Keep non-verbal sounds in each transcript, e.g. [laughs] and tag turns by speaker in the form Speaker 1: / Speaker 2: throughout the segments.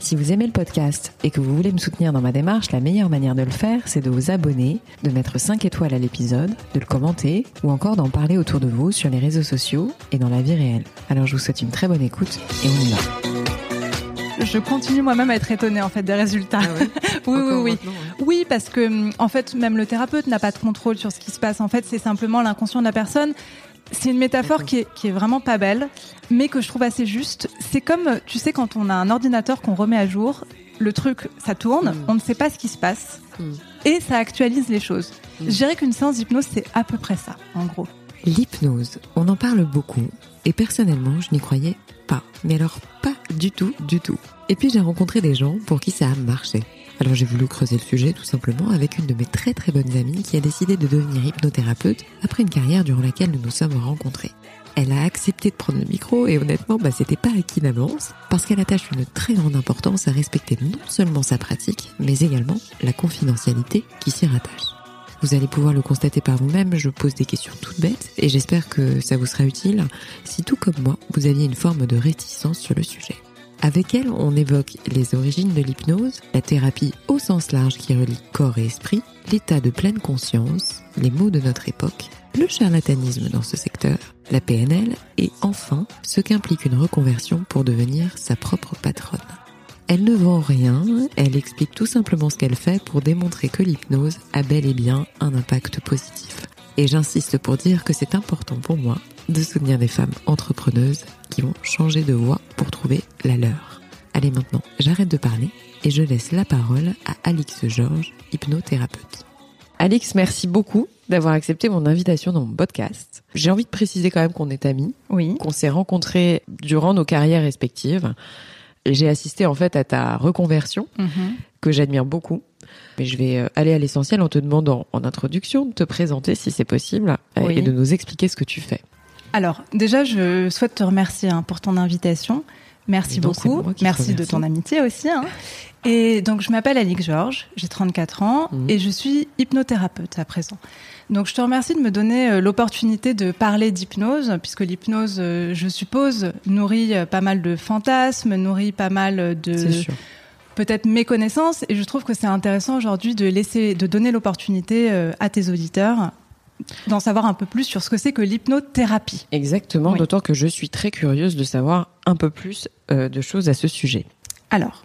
Speaker 1: Si vous aimez le podcast et que vous voulez me soutenir dans ma démarche, la meilleure manière de le faire, c'est de vous abonner, de mettre 5 étoiles à l'épisode, de le commenter ou encore d'en parler autour de vous sur les réseaux sociaux et dans la vie réelle. Alors je vous souhaite une très bonne écoute et on y va.
Speaker 2: Je continue moi-même à être étonnée en fait des résultats.
Speaker 1: Ah [laughs]
Speaker 2: oui, oui, oui. Oui, parce que en fait, même le thérapeute n'a pas de contrôle sur ce qui se passe. En fait, c'est simplement l'inconscient de la personne. C'est une métaphore qui est, qui est vraiment pas belle, mais que je trouve assez juste. C'est comme, tu sais, quand on a un ordinateur qu'on remet à jour, le truc, ça tourne,
Speaker 1: Mm.
Speaker 2: on ne sait pas ce qui se passe,
Speaker 1: Mm.
Speaker 2: et ça actualise les choses.
Speaker 1: Mm.
Speaker 2: Je dirais qu'une séance d'hypnose, c'est à peu près ça, en gros.
Speaker 1: L'hypnose, on en parle beaucoup et personnellement, je n'y croyais pas. Mais alors pas du tout, du tout. Et puis j'ai rencontré des gens pour qui ça a marché. Alors j'ai voulu creuser le sujet tout simplement avec une de mes très très bonnes amies qui a décidé de devenir hypnothérapeute après une carrière durant laquelle nous nous sommes rencontrés. Elle a accepté de prendre le micro et honnêtement, bah, c'était pas acquis d'avance parce qu'elle attache une très grande importance à respecter non seulement sa pratique, mais également la confidentialité qui s'y rattache. Vous allez pouvoir le constater par vous-même, je pose des questions toutes bêtes et j'espère que ça vous sera utile si tout comme moi, vous aviez une forme de réticence sur le sujet. Avec elle, on évoque les origines de l'hypnose, la thérapie au sens large qui relie corps et esprit, l'état de pleine conscience, les mots de notre époque, le charlatanisme dans ce secteur, la PNL et enfin ce qu'implique une reconversion pour devenir sa propre patronne. Elle ne vend rien, elle explique tout simplement ce qu'elle fait pour démontrer que l'hypnose a bel et bien un impact positif. Et j'insiste pour dire que c'est important pour moi de soutenir des femmes entrepreneuses qui vont changer de voie pour trouver la leur. Allez maintenant, j'arrête de parler et je laisse la parole à Alix Georges, hypnothérapeute. Alix, merci beaucoup d'avoir accepté mon invitation dans mon podcast. J'ai envie de préciser quand même qu'on est amis,
Speaker 2: Oui.
Speaker 1: qu'on s'est rencontrés durant nos carrières respectives. Et J'ai assisté en fait à ta reconversion que j'admire beaucoup. Mais je vais euh, aller à l'essentiel en te demandant en introduction de te présenter si c'est possible euh,
Speaker 2: Oui.
Speaker 1: et de nous expliquer ce que tu fais.
Speaker 2: Alors, déjà, je souhaite te remercier hein, pour ton invitation. Merci beaucoup. Merci de ton amitié aussi. hein. Et donc, je m'appelle Alix Georges, j'ai 34 ans
Speaker 1: Mhm.
Speaker 2: et je suis hypnothérapeute à présent. Donc, je te remercie de me donner euh, l'opportunité de parler d'hypnose, puisque l'hypnose, euh, je suppose, nourrit euh, pas mal de fantasmes, nourrit pas mal de peut-être méconnaissances. Et je trouve que c'est intéressant aujourd'hui de laisser, de donner l'opportunité à tes auditeurs d'en savoir un peu plus sur ce que c'est que l'hypnothérapie.
Speaker 1: Exactement,
Speaker 2: Oui.
Speaker 1: d'autant que je suis très curieuse de savoir un peu plus euh, de choses à ce sujet.
Speaker 2: Alors,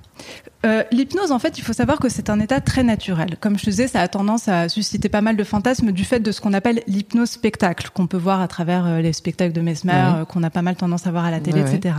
Speaker 2: euh, l'hypnose, en fait, il faut savoir que c'est un état très naturel. Comme je te disais, ça a tendance à susciter pas mal de fantasmes du fait de ce qu'on appelle l'hypnose spectacle, qu'on peut voir à travers euh, les spectacles de Mesmer,
Speaker 1: Ouais.
Speaker 2: euh, qu'on a pas mal tendance à voir à la télé,
Speaker 1: Ouais, ouais.
Speaker 2: etc.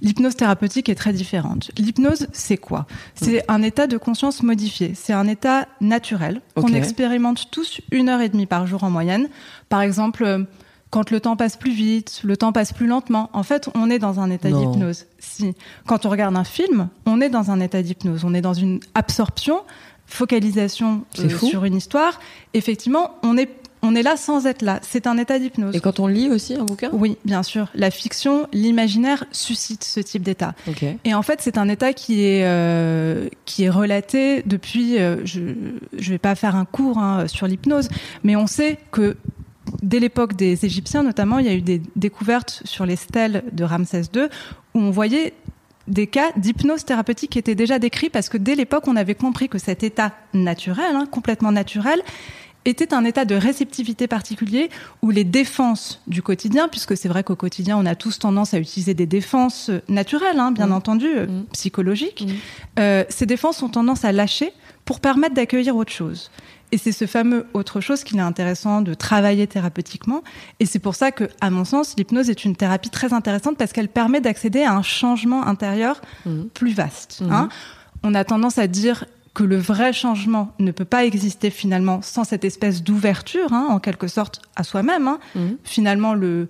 Speaker 2: L'hypnose thérapeutique est très différente. L'hypnose, c'est quoi? C'est un état de conscience modifié. C'est un état naturel qu'on expérimente tous une heure et demie par jour en moyenne. Par exemple, quand le temps passe plus vite, le temps passe plus lentement. En fait, on est dans un état d'hypnose. Si. Quand on regarde un film, on est dans un état d'hypnose. On est dans une absorption, focalisation euh, sur une histoire. Effectivement, on est, on est là sans être là. C'est un état d'hypnose.
Speaker 1: Et quand on lit aussi un bouquin?
Speaker 2: Oui, bien sûr. La fiction, l'imaginaire suscite ce type d'état. Et en fait, c'est un état qui est euh, qui est relaté depuis. euh, je je vais pas faire un cours hein, sur l'hypnose, mais on sait que dès l'époque des Égyptiens, notamment, il y a eu des découvertes sur les stèles de Ramsès II où on voyait des cas d'hypnose thérapeutique qui étaient déjà décrits parce que dès l'époque, on avait compris que cet état naturel, hein, complètement naturel, était un état de réceptivité particulier où les défenses du quotidien, puisque c'est vrai qu'au quotidien, on a tous tendance à utiliser des défenses naturelles, hein, bien
Speaker 1: Mhm.
Speaker 2: entendu, euh,
Speaker 1: Mhm.
Speaker 2: psychologiques,
Speaker 1: Mhm.
Speaker 2: euh, ces défenses ont tendance à lâcher pour permettre d'accueillir autre chose. Et c'est ce fameux autre chose qu'il est intéressant de travailler thérapeutiquement. Et c'est pour ça que, à mon sens, l'hypnose est une thérapie très intéressante parce qu'elle permet d'accéder à un changement intérieur
Speaker 1: Mhm.
Speaker 2: plus vaste.
Speaker 1: Mhm.
Speaker 2: hein. On a tendance à dire que le vrai changement ne peut pas exister finalement sans cette espèce d'ouverture, hein, en quelque sorte, à soi-même. hein.
Speaker 1: Mhm.
Speaker 2: Finalement, le,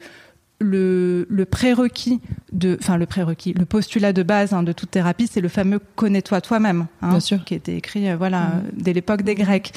Speaker 2: le, le prérequis de, enfin le prérequis, le postulat de base hein, de toute thérapie, c'est le fameux connais-toi toi-même, hein, qui a été écrit, euh, voilà,
Speaker 1: Mhm.
Speaker 2: euh, dès l'époque des Grecs.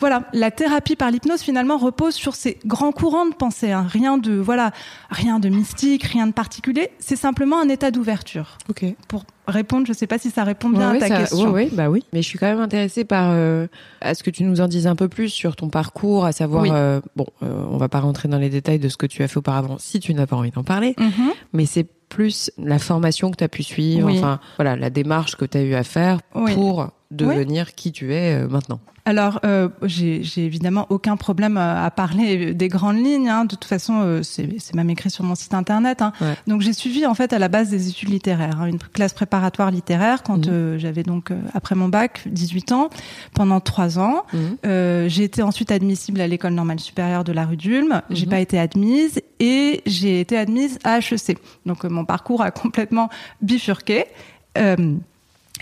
Speaker 2: Voilà, la thérapie par l'hypnose finalement repose sur ces grands courants de pensée. Hein. Rien de voilà, rien de mystique, rien de particulier. C'est simplement un état d'ouverture.
Speaker 1: Ok.
Speaker 2: Pour répondre, je sais pas si ça répond bien
Speaker 1: Ouais,
Speaker 2: à ta
Speaker 1: ça-
Speaker 2: question.
Speaker 1: ouais, bah oui. Mais je suis quand même intéressée par euh, à ce que tu nous en dises un peu plus sur ton parcours, à savoir
Speaker 2: Oui.
Speaker 1: euh, bon, euh, on va pas rentrer dans les détails de ce que tu as fait auparavant si tu n'as pas envie d'en parler,
Speaker 2: Mhm.
Speaker 1: mais c'est plus la formation que tu as pu suivre,
Speaker 2: Oui.
Speaker 1: enfin voilà, la démarche que tu as eu à faire
Speaker 2: Oui.
Speaker 1: pour devenir qui tu es euh, maintenant.
Speaker 2: Alors, euh, j'ai évidemment aucun problème à, à parler des grandes lignes. hein. De toute façon, euh, c'est même écrit sur mon site internet. hein.
Speaker 1: Ouais.
Speaker 2: Donc, j'ai suivi en fait à la base des études littéraires, hein, une classe préparatoire littéraire quand euh, j'avais donc euh, après mon bac 18 ans pendant trois ans. Euh, j'ai été ensuite admissible à l'école normale supérieure de la rue d'Ulm. J'ai
Speaker 1: Mhm.
Speaker 2: pas été admise et j'ai été admise à HEC. Donc euh, mon parcours a [laughs] complètement bifurqué. Euh,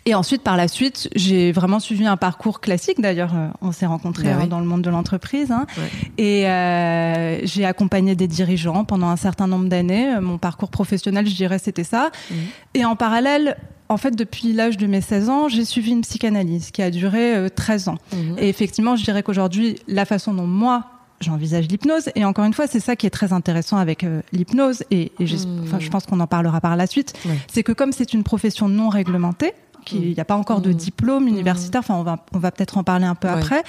Speaker 2: et ensuite, par la suite, j'ai vraiment suivi un parcours classique. D'ailleurs, euh, on s'est rencontrés
Speaker 1: Bah
Speaker 2: hein,
Speaker 1: oui.
Speaker 2: dans le monde de l'entreprise. hein.
Speaker 1: Ouais.
Speaker 2: Et euh, j'ai accompagné des dirigeants pendant un certain nombre d'années. Euh, Mon parcours professionnel, je dirais, c'était ça.
Speaker 1: Mhm.
Speaker 2: Et en parallèle, en fait, depuis l'âge de mes 16 ans, j'ai suivi une psychanalyse qui a duré euh, 13 ans.
Speaker 1: Mhm.
Speaker 2: Et effectivement, je dirais qu'aujourd'hui, la façon dont moi j'envisage l'hypnose, et encore une fois, c'est ça qui est très intéressant avec euh, l'hypnose, et,
Speaker 1: Mmh.
Speaker 2: enfin, je pense qu'on en parlera par la suite, c'est que comme c'est une profession non réglementée, qu'il n'y a pas encore de
Speaker 1: Mmh.
Speaker 2: diplôme universitaire, enfin on va, on va peut-être en parler un peu
Speaker 1: Ouais.
Speaker 2: après,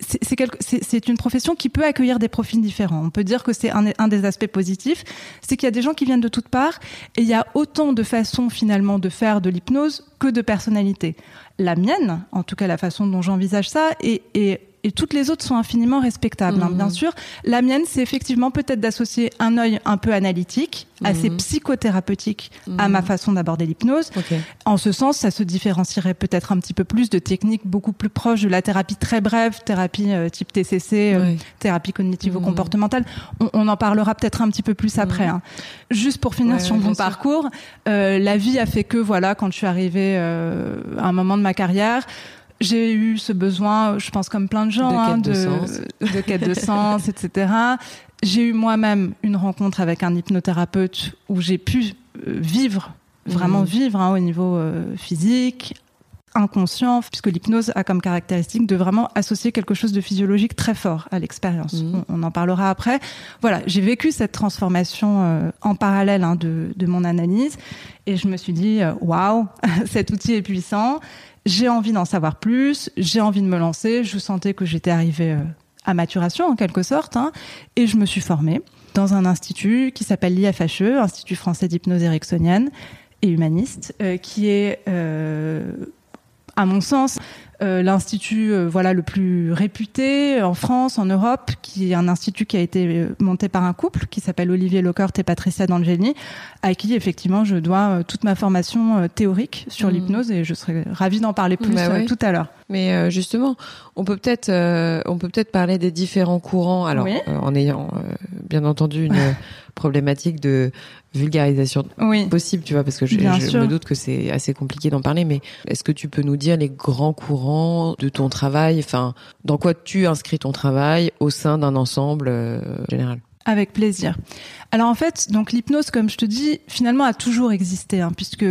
Speaker 2: c'est une profession qui peut accueillir des profils différents. On peut dire que c'est un, un des aspects positifs, c'est qu'il y a des gens qui viennent de toutes parts, et il y a autant de façons finalement de faire de l'hypnose que de personnalités. La mienne, en tout cas la façon dont j'envisage ça, et, et, et toutes les autres sont infiniment respectables, hein,
Speaker 1: Mhm.
Speaker 2: bien sûr. La mienne, c'est effectivement peut-être d'associer un œil un peu analytique, assez
Speaker 1: Mhm.
Speaker 2: psychothérapeutique à
Speaker 1: Mhm.
Speaker 2: ma façon d'aborder l'hypnose. En ce sens, ça se différencierait peut-être un petit peu plus de techniques beaucoup plus proches de la thérapie très brève, thérapie euh, type TCC, euh,
Speaker 1: Ouais.
Speaker 2: thérapie cognitivo-comportementale. On, on en parlera peut-être un petit peu plus après.
Speaker 1: Mhm.
Speaker 2: hein. Juste pour finir
Speaker 1: Ouais,
Speaker 2: sur
Speaker 1: ouais,
Speaker 2: mon parcours, euh, la vie a fait que voilà, quand je suis arrivée euh, à un moment de ma carrière. J'ai eu ce besoin, je pense comme plein de gens,
Speaker 1: De
Speaker 2: hein,
Speaker 1: quête de sens.
Speaker 2: de quête de sens, [laughs] etc. J'ai eu moi-même une rencontre avec un hypnothérapeute où j'ai pu euh, vivre, vraiment
Speaker 1: Mhm.
Speaker 2: vivre hein, au niveau euh, physique, inconscient, puisque l'hypnose a comme caractéristique de vraiment associer quelque chose de physiologique très fort à l'expérience.
Speaker 1: Mhm.
Speaker 2: On, on en parlera après. Voilà, j'ai vécu cette transformation euh, en parallèle hein, de, de mon analyse et je me suis dit, euh, waouh, [laughs] cet outil est puissant. J'ai envie d'en savoir plus, j'ai envie de me lancer. Je sentais que j'étais arrivée euh, à maturation en quelque sorte, hein, et je me suis formée dans un institut qui s'appelle l'IFHE, Institut français d'hypnose ericksonienne et humaniste, euh, qui est, euh, à mon sens, euh, l'institut euh, voilà le plus réputé en France, en Europe, qui est un institut qui a été euh, monté par un couple qui s'appelle Olivier Lockert et Patricia D'Angeli, à qui effectivement je dois euh, toute ma formation euh, théorique sur
Speaker 1: Mhm.
Speaker 2: l'hypnose et je serais ravie d'en parler plus
Speaker 1: Bah
Speaker 2: euh,
Speaker 1: ouais.
Speaker 2: tout à l'heure.
Speaker 1: Mais euh, justement, on peut peut-être euh, on peut peut-être parler des différents courants. Alors,
Speaker 2: Oui.
Speaker 1: euh, en ayant euh, bien entendu une [laughs] problématique de vulgarisation
Speaker 2: Oui.
Speaker 1: possible, tu vois, parce que je, me doute que c'est assez compliqué d'en parler. Mais est-ce que tu peux nous dire les grands courants de ton travail Enfin, dans quoi tu inscris ton travail au sein d'un ensemble euh, général?
Speaker 2: Avec plaisir. Alors en fait, donc l'hypnose, comme je te dis, finalement a toujours existé, hein, puisque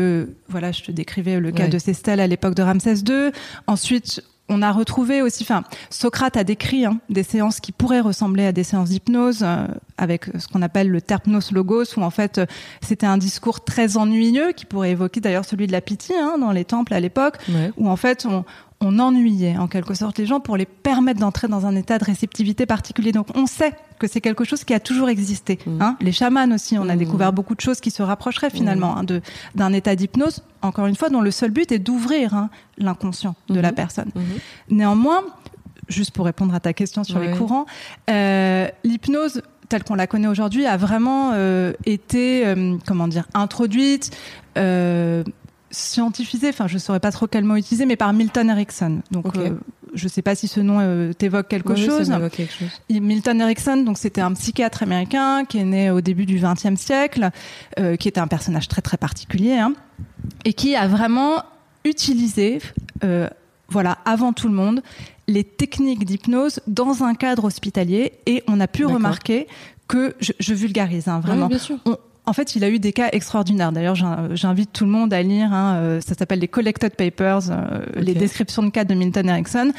Speaker 2: voilà, je te décrivais le cas
Speaker 1: Ouais.
Speaker 2: de stèles à l'époque de Ramsès II. Ensuite, on a retrouvé aussi, enfin, Socrate a décrit hein, des séances qui pourraient ressembler à des séances d'hypnose euh, avec ce qu'on appelle le terpnos logos, où en fait euh, c'était un discours très ennuyeux qui pourrait évoquer d'ailleurs celui de la pitié hein, dans les temples à l'époque
Speaker 1: Ouais.
Speaker 2: où en fait on, on ennuyait en quelque sorte les gens pour les permettre d'entrer dans un état de réceptivité particulier. Donc on sait que c'est quelque chose qui a toujours existé.
Speaker 1: Mm.
Speaker 2: Hein les chamans aussi, on a
Speaker 1: Mm.
Speaker 2: découvert beaucoup de choses qui se rapprocheraient finalement hein, de d'un état d'hypnose. Encore une fois, dont le seul but est d'ouvrir hein, l'inconscient de la personne.
Speaker 1: Mhm.
Speaker 2: Néanmoins, juste pour répondre à ta question sur les courants, euh, l'hypnose telle qu'on la connaît aujourd'hui a vraiment euh, été, euh, comment dire, introduite, scientifisée, enfin je saurais pas trop quel mot utiliser, mais par Milton Erickson. Donc
Speaker 1: Ok.
Speaker 2: euh, je sais pas si ce nom euh, t'évoque quelque
Speaker 1: Oui,
Speaker 2: chose.
Speaker 1: ça m'évoque quelque chose.
Speaker 2: Il- Milton Erickson, donc c'était un psychiatre américain qui est né au début du XXe siècle, euh, qui était un personnage très très particulier, hein, et qui a vraiment utilisé, euh, voilà, avant tout le monde, les techniques d'hypnose dans un cadre hospitalier, et on a pu remarquer que je, je vulgarise hein, vraiment.
Speaker 1: Ouais, bien sûr.
Speaker 2: On- en fait, il a eu des cas extraordinaires. D'ailleurs, j'in- j'invite tout le monde à lire. hein, euh, ça s'appelle les Collected Papers, euh, les descriptions de cas de Milton Erickson.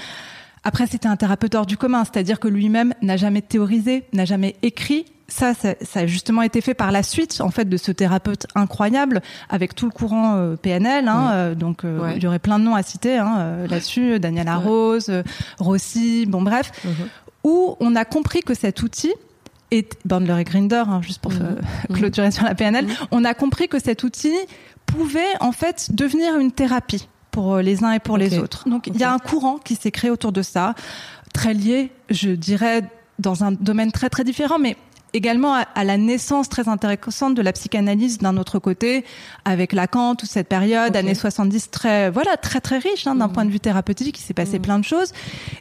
Speaker 2: Après, c'était un thérapeute hors du commun, c'est-à-dire que lui-même n'a jamais théorisé, n'a jamais écrit. Ça, ça, ça, a justement été fait par la suite, en fait, de ce thérapeute incroyable, avec tout le courant euh, PNL. Hein, euh, donc, euh,
Speaker 1: Ouais.
Speaker 2: il y aurait plein de noms à citer hein, euh, là-dessus, Daniel Arose, euh, Rossi, bon bref,
Speaker 1: Mhm.
Speaker 2: où on a compris que cet outil est Bandler et Grinder, hein, juste pour
Speaker 1: Mhm.
Speaker 2: euh, clôturer sur la PNL, on a compris que cet outil pouvait en fait devenir une thérapie pour euh, les uns et pour les autres. Donc il y a un courant qui s'est créé autour de ça, très lié, je dirais, dans un domaine très très différent, mais également à, à la naissance très intéressante de la psychanalyse d'un autre côté, avec Lacan, toute cette période, années 70, très voilà très très riche hein, d'un
Speaker 1: Mhm.
Speaker 2: point de vue thérapeutique, il s'est passé
Speaker 1: Mhm.
Speaker 2: plein de choses,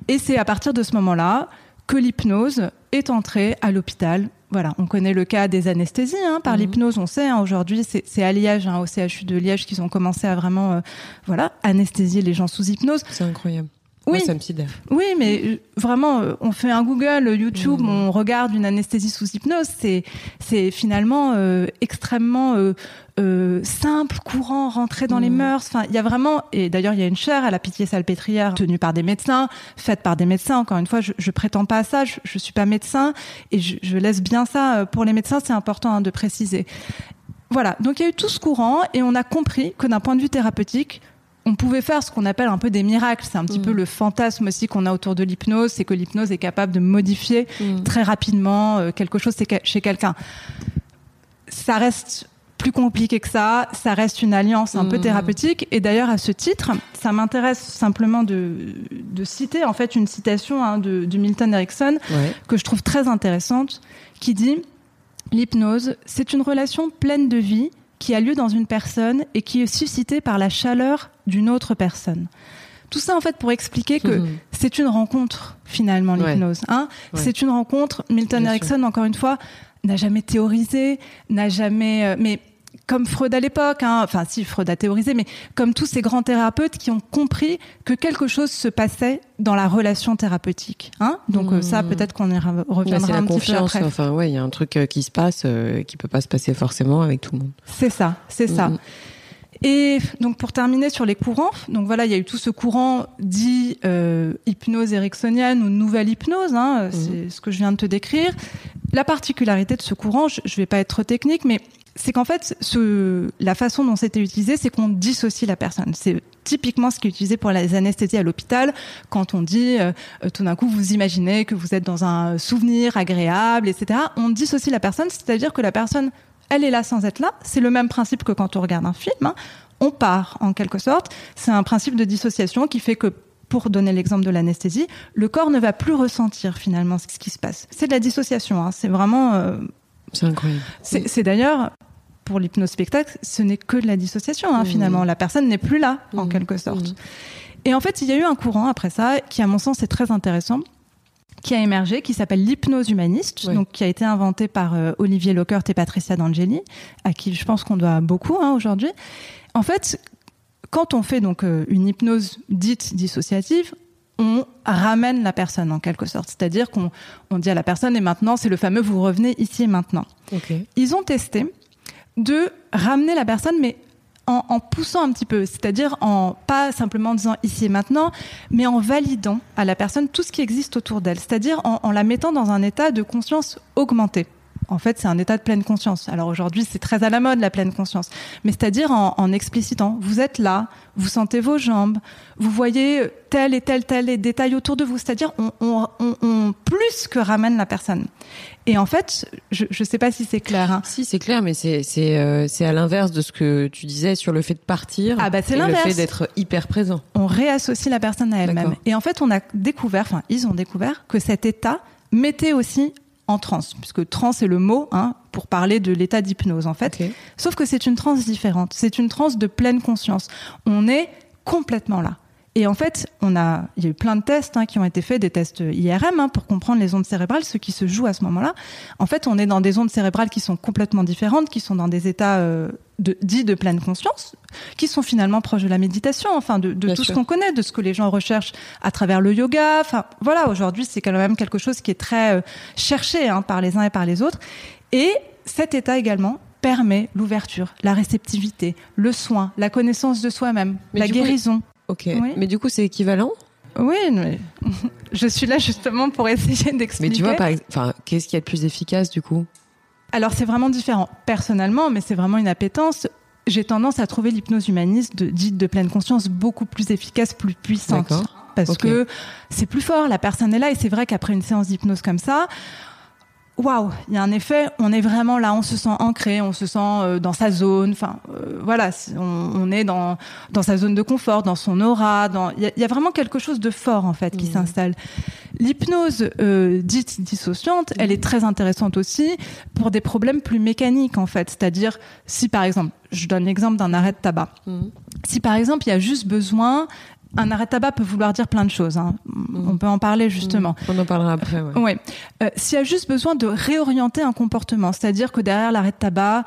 Speaker 2: et c'est à partir de ce moment-là que l'hypnose est entrée à l'hôpital. Voilà, on connaît le cas des anesthésies hein, par
Speaker 1: Mhm.
Speaker 2: l'hypnose. On sait hein, aujourd'hui, c'est c'est à Liège, hein, au CHU de Liège, qu'ils ont commencé à vraiment, euh, voilà, anesthésier les gens sous hypnose.
Speaker 1: C'est incroyable.
Speaker 2: Oui.
Speaker 1: Moi, ça me sidère.
Speaker 2: Oui, mais euh, vraiment, euh, on fait un Google, YouTube,
Speaker 1: Mhm.
Speaker 2: on regarde une anesthésie sous hypnose. C'est c'est finalement euh, extrêmement euh, euh, simple, courant, rentré dans les
Speaker 1: Mhm.
Speaker 2: mœurs. Enfin, il y a vraiment. Et d'ailleurs, il y a une chaire à la Pitié-Salpêtrière tenue par des médecins, faite par des médecins. Encore une fois, je, je prétends pas à ça. Je, je suis pas médecin et je, je laisse bien ça pour les médecins. C'est important hein, de préciser. Voilà. Donc il y a eu tout ce courant et on a compris que d'un point de vue thérapeutique, on pouvait faire ce qu'on appelle un peu des miracles. C'est un petit
Speaker 1: Mhm.
Speaker 2: peu le fantasme aussi qu'on a autour de l'hypnose, c'est que l'hypnose est capable de modifier très rapidement euh, quelque chose chez quelqu'un. Ça reste plus compliqué que ça, ça reste une alliance un peu
Speaker 1: Mhm.
Speaker 2: thérapeutique. Et d'ailleurs, à ce titre, ça m'intéresse simplement de, de citer en fait une citation hein, de, de Milton Erickson
Speaker 1: Ouais.
Speaker 2: que je trouve très intéressante, qui dit L'hypnose, c'est une relation pleine de vie qui a lieu dans une personne et qui est suscitée par la chaleur d'une autre personne. Tout ça, en fait, pour expliquer que
Speaker 1: Mhm.
Speaker 2: c'est une rencontre, finalement,
Speaker 1: Ouais.
Speaker 2: l'hypnose. Hein
Speaker 1: Ouais.
Speaker 2: C'est une rencontre. Milton Erickson, encore une fois, n'a jamais théorisé, n'a jamais. euh, mais comme Freud à l'époque, hein, enfin, si Freud a théorisé, mais comme tous ces grands thérapeutes qui ont compris que quelque chose se passait dans la relation thérapeutique. Hein Donc, euh, ça,
Speaker 1: Mhm.
Speaker 2: peut-être qu'on y reviendra
Speaker 1: c'est la
Speaker 2: un petit peu
Speaker 1: confiance.
Speaker 2: après.
Speaker 1: Enfin, ouais, il y a un truc euh, qui se passe euh, qui peut pas se passer forcément avec tout le monde.
Speaker 2: C'est ça, c'est ça.
Speaker 1: Mhm.
Speaker 2: Et donc pour terminer sur les courants, donc voilà, il y a eu tout ce courant dit euh, hypnose ericksonienne ou nouvelle hypnose, hein, c'est ce que je viens de te décrire. La particularité de ce courant, je, je vais pas être trop technique, mais c'est qu'en fait, ce, la façon dont c'était utilisé, c'est qu'on dissocie la personne. C'est typiquement ce qui est utilisé pour les anesthésies à l'hôpital, quand on dit euh, euh, tout d'un coup vous imaginez que vous êtes dans un souvenir agréable, etc. On dissocie la personne, c'est-à-dire que la personne elle est là sans être là. C'est le même principe que quand on regarde un film. hein. On part, en quelque sorte. C'est un principe de dissociation qui fait que, pour donner l'exemple de l'anesthésie, le corps ne va plus ressentir finalement ce qui se passe. C'est de la dissociation. hein. C'est vraiment. euh,
Speaker 1: C'est incroyable.
Speaker 2: c'est d'ailleurs. Pour l'hypnose spectacle, ce n'est que de la dissociation hein,
Speaker 1: Mhm.
Speaker 2: finalement. La personne n'est plus là en
Speaker 1: Mhm.
Speaker 2: quelque sorte.
Speaker 1: Mhm.
Speaker 2: Et en fait, il y a eu un courant après ça qui, à mon sens, est très intéressant, qui a émergé, qui s'appelle l'hypnose humaniste, donc qui a été inventé par euh, Olivier Lockert et Patricia D'Angeli, à qui je pense qu'on doit beaucoup hein, aujourd'hui. En fait, quand on fait donc euh, une hypnose dite dissociative, on ramène la personne en quelque sorte, c'est-à-dire qu'on on dit à la personne et maintenant c'est le fameux vous revenez ici et maintenant. Ils ont testé de ramener la personne, mais en, poussant un petit peu, c'est-à-dire en pas simplement en disant ici et maintenant, mais en validant à la personne tout ce qui existe autour d'elle, c'est-à-dire en, en la mettant dans un état de conscience augmenté. En fait, c'est un état de pleine conscience. Alors aujourd'hui, c'est très à la mode la pleine conscience, mais c'est-à-dire en, en explicitant, vous êtes là, vous sentez vos jambes, vous voyez tel et tel tel détail autour de vous, c'est-à-dire on, on, on, on plus que ramène la personne. Et en fait, je ne sais pas si c'est clair. hein.
Speaker 1: Si, c'est clair, mais c'est c'est euh, c'est à l'inverse de ce que tu disais sur le fait de partir.
Speaker 2: Ah bah, c'est
Speaker 1: et le
Speaker 2: l'inverse.
Speaker 1: fait d'être hyper présent.
Speaker 2: on réassocie la personne à elle-même. Et en fait, on a découvert, enfin, ils ont découvert que cet état mettait aussi en transe, puisque transe est le mot hein, pour parler de l'état d'hypnose en fait. Sauf que c'est une transe différente. C'est une transe de pleine conscience. On est complètement là. Et en fait, on a, il y a eu plein de tests hein, qui ont été faits, des tests IRM hein, pour comprendre les ondes cérébrales, ce qui se joue à ce moment-là. En fait, on est dans des ondes cérébrales qui sont complètement différentes, qui sont dans des états euh, de, dits de pleine conscience, qui sont finalement proches de la méditation, enfin de, tout
Speaker 1: sûr.
Speaker 2: ce qu'on connaît, de ce que les gens recherchent à travers le yoga. Enfin, voilà, aujourd'hui, c'est quand même quelque chose qui est très euh, cherché hein, par les uns et par les autres. Et cet état également permet l'ouverture, la réceptivité, le soin, la connaissance de soi-même, la
Speaker 1: coup,
Speaker 2: guérison.
Speaker 1: Ok.
Speaker 2: Oui.
Speaker 1: Mais du coup, c'est équivalent?
Speaker 2: Oui, mais [laughs] Je suis là justement pour essayer d'expliquer.
Speaker 1: Mais tu vois, par enfin, qu'est-ce qu'il y a de plus efficace du coup?
Speaker 2: Alors c'est vraiment différent. Personnellement, mais c'est vraiment une appétence. J'ai tendance à trouver l'hypnose humaniste de, dite de pleine conscience beaucoup plus efficace, plus puissante. Parce que c'est plus fort, la personne est là et c'est vrai qu'après une séance d'hypnose comme ça, waouh, il y a un effet, on est vraiment là, on se sent ancré, on se sent euh, dans sa zone, enfin euh, voilà, on, on est dans, dans sa zone de confort, dans son aura, il y, a- il y a vraiment quelque chose de fort en fait qui
Speaker 1: Mhm.
Speaker 2: s'installe. L'hypnose euh, dite dissociante, elle est très intéressante aussi pour des problèmes plus mécaniques en fait, c'est-à-dire si par exemple, je donne l'exemple d'un arrêt de tabac. Si par exemple il y a juste besoin, un arrêt de tabac peut vouloir dire plein de choses, hein. on peut en parler justement.
Speaker 1: On en parlera après. Ouais.
Speaker 2: Ouais. Euh, S'il y a juste besoin de réorienter un comportement, c'est-à-dire que derrière l'arrêt de tabac,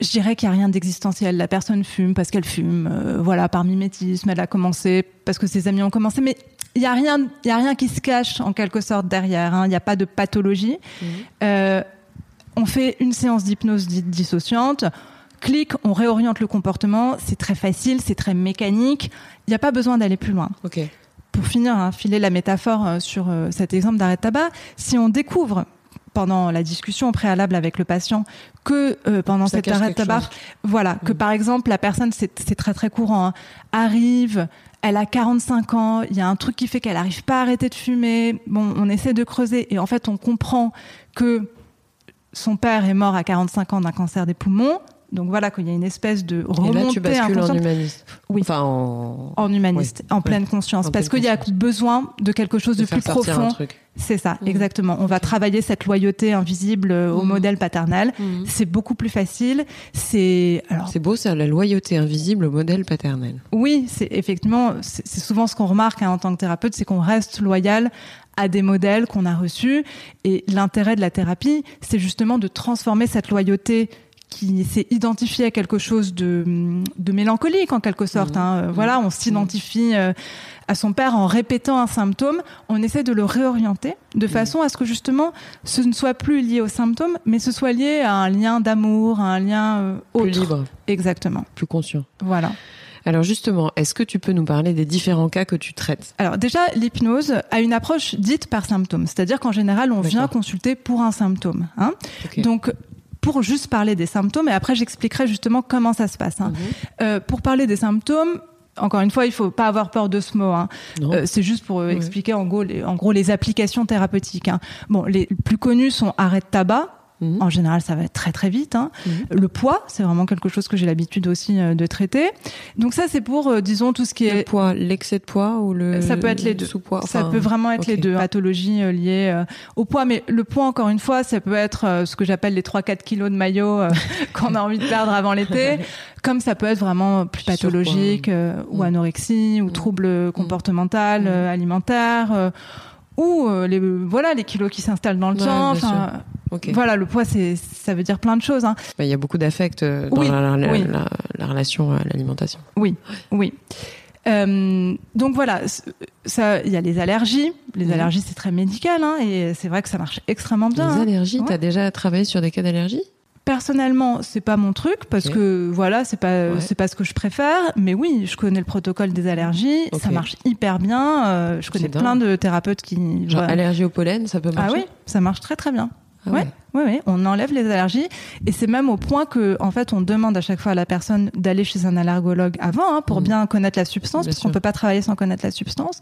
Speaker 2: je dirais qu'il n'y a rien d'existentiel. La personne fume parce qu'elle fume, euh, voilà, par mimétisme, elle a commencé parce que ses amis ont commencé, mais il n'y a rien, y a rien qui se cache en quelque sorte derrière. hein. Il n'y a pas de pathologie. Euh, on fait une séance d'hypnose dite dissociante. Clic, on réoriente le comportement. C'est très facile, c'est très mécanique. Il n'y a pas besoin d'aller plus loin pour finir, hein, filer la métaphore euh, sur euh, cet exemple d'arrêt de tabac, si on découvre pendant la discussion au préalable avec le patient que euh, pendant
Speaker 1: Ça
Speaker 2: cet arrêt de tabac,
Speaker 1: chose.
Speaker 2: voilà, que
Speaker 1: Mm.
Speaker 2: par exemple la personne, c'est c'est très très courant, hein, arrive, elle a 45 ans, il y a un truc qui fait qu'elle n'arrive pas à arrêter de fumer. Bon, on essaie de creuser et en fait on comprend que son père est mort à 45 ans d'un cancer des poumons. Donc voilà qu'il y a une espèce de
Speaker 1: Et
Speaker 2: remontée
Speaker 1: là, tu bascules en humaniste.
Speaker 2: Oui.
Speaker 1: Enfin, en.
Speaker 2: en humaniste, en pleine conscience,
Speaker 1: En
Speaker 2: parce qu'il y a besoin de quelque chose de, plus profond. C'est ça,
Speaker 1: Mhm.
Speaker 2: exactement. On va travailler cette loyauté invisible euh, au
Speaker 1: Mhm.
Speaker 2: modèle paternel. C'est beaucoup plus facile. C'est alors
Speaker 1: C'est beau ça, la loyauté invisible au modèle paternel.
Speaker 2: oui, c'est effectivement c'est c'est souvent ce qu'on remarque hein, en tant que thérapeute, c'est qu'on reste loyal à des modèles qu'on a reçus. Et l'intérêt de la thérapie, c'est justement de transformer cette loyauté qui s'est identifiée à quelque chose de, de mélancolique en quelque sorte.
Speaker 1: Mhm.
Speaker 2: hein. Voilà, on s'identifie euh, à son père en répétant un symptôme. On essaie de le réorienter de façon à ce que justement ce ne soit plus lié au symptôme, mais ce soit lié à un lien d'amour, à un lien euh, autre.
Speaker 1: Plus libre,
Speaker 2: Exactement.
Speaker 1: plus conscient.
Speaker 2: Voilà.
Speaker 1: Alors justement, est-ce que tu peux nous parler des différents cas que tu traites?
Speaker 2: Alors déjà, l'hypnose a une approche dite par symptôme, c'est-à-dire qu'en général, on vient consulter pour un symptôme. Hein. Donc, pour juste parler des symptômes, et après j'expliquerai justement comment ça se passe. Hein.
Speaker 1: Mhm.
Speaker 2: Euh, pour parler des symptômes, encore une fois, il faut pas avoir peur de ce mot. Hein. Euh, c'est juste pour euh, expliquer en gros, les, en gros les applications thérapeutiques. Hein. Bon, les plus connus sont arrêt de tabac.
Speaker 1: Mhm.
Speaker 2: En général, ça va très très vite. Hein.
Speaker 1: Mhm.
Speaker 2: Le poids, c'est vraiment quelque chose que j'ai l'habitude aussi euh, de traiter. Donc ça, c'est pour, euh, disons, tout ce qui
Speaker 1: Le
Speaker 2: est
Speaker 1: poids, l'excès de poids ou le
Speaker 2: ça peut être les deux.
Speaker 1: sous-poids
Speaker 2: ça peut vraiment être les deux. Pathologies euh, liées euh, au poids. Mais le poids, encore une fois, ça peut être ce que j'appelle les 3-4 kilos de maillot [laughs] qu'on a envie de perdre avant l'été. [laughs] Comme ça peut être vraiment plus pathologique, ou
Speaker 1: Mm.
Speaker 2: anorexie, ou
Speaker 1: Mm.
Speaker 2: troubles comportemental,
Speaker 1: Mm.
Speaker 2: euh, alimentaire, ou les, voilà, les kilos qui s'installent dans le
Speaker 1: Ouais,
Speaker 2: temps.
Speaker 1: Bien
Speaker 2: Enfin,
Speaker 1: Ok.
Speaker 2: Voilà, le poids, c'est, ça veut dire plein de choses. Hein.
Speaker 1: Bah, Il y a beaucoup d'affect euh, dans
Speaker 2: Oui,
Speaker 1: la, la-
Speaker 2: oui.
Speaker 1: la- la relation à l'alimentation.
Speaker 2: Oui, oui. Euh, donc voilà, ça, il y a les allergies. Les
Speaker 1: Mhm.
Speaker 2: allergies, c'est très médical, hein, et c'est vrai que ça marche extrêmement bien.
Speaker 1: Les
Speaker 2: hein.
Speaker 1: allergies,
Speaker 2: Ouais.
Speaker 1: t'as déjà travaillé sur des cas d'allergie?
Speaker 2: Personnellement, c'est pas mon truc parce que voilà, c'est pas
Speaker 1: Ouais.
Speaker 2: c'est pas ce que je préfère. Mais oui, je connais le protocole des allergies. Ça marche hyper bien. Euh, je connais plein de thérapeutes qui.
Speaker 1: Genre
Speaker 2: voilà.
Speaker 1: allergie au pollen, ça peut
Speaker 2: Ah
Speaker 1: marcher?
Speaker 2: oui, ça marche très très bien.
Speaker 1: Ah
Speaker 2: ouais. Oui, oui, on enlève les allergies et c'est même au point que, en fait, on demande à chaque fois à la personne d'aller chez un allergologue avant hein, pour
Speaker 1: Mhm.
Speaker 2: bien connaître la substance,
Speaker 1: Bien
Speaker 2: parce qu'on peut pas travailler sans connaître la substance.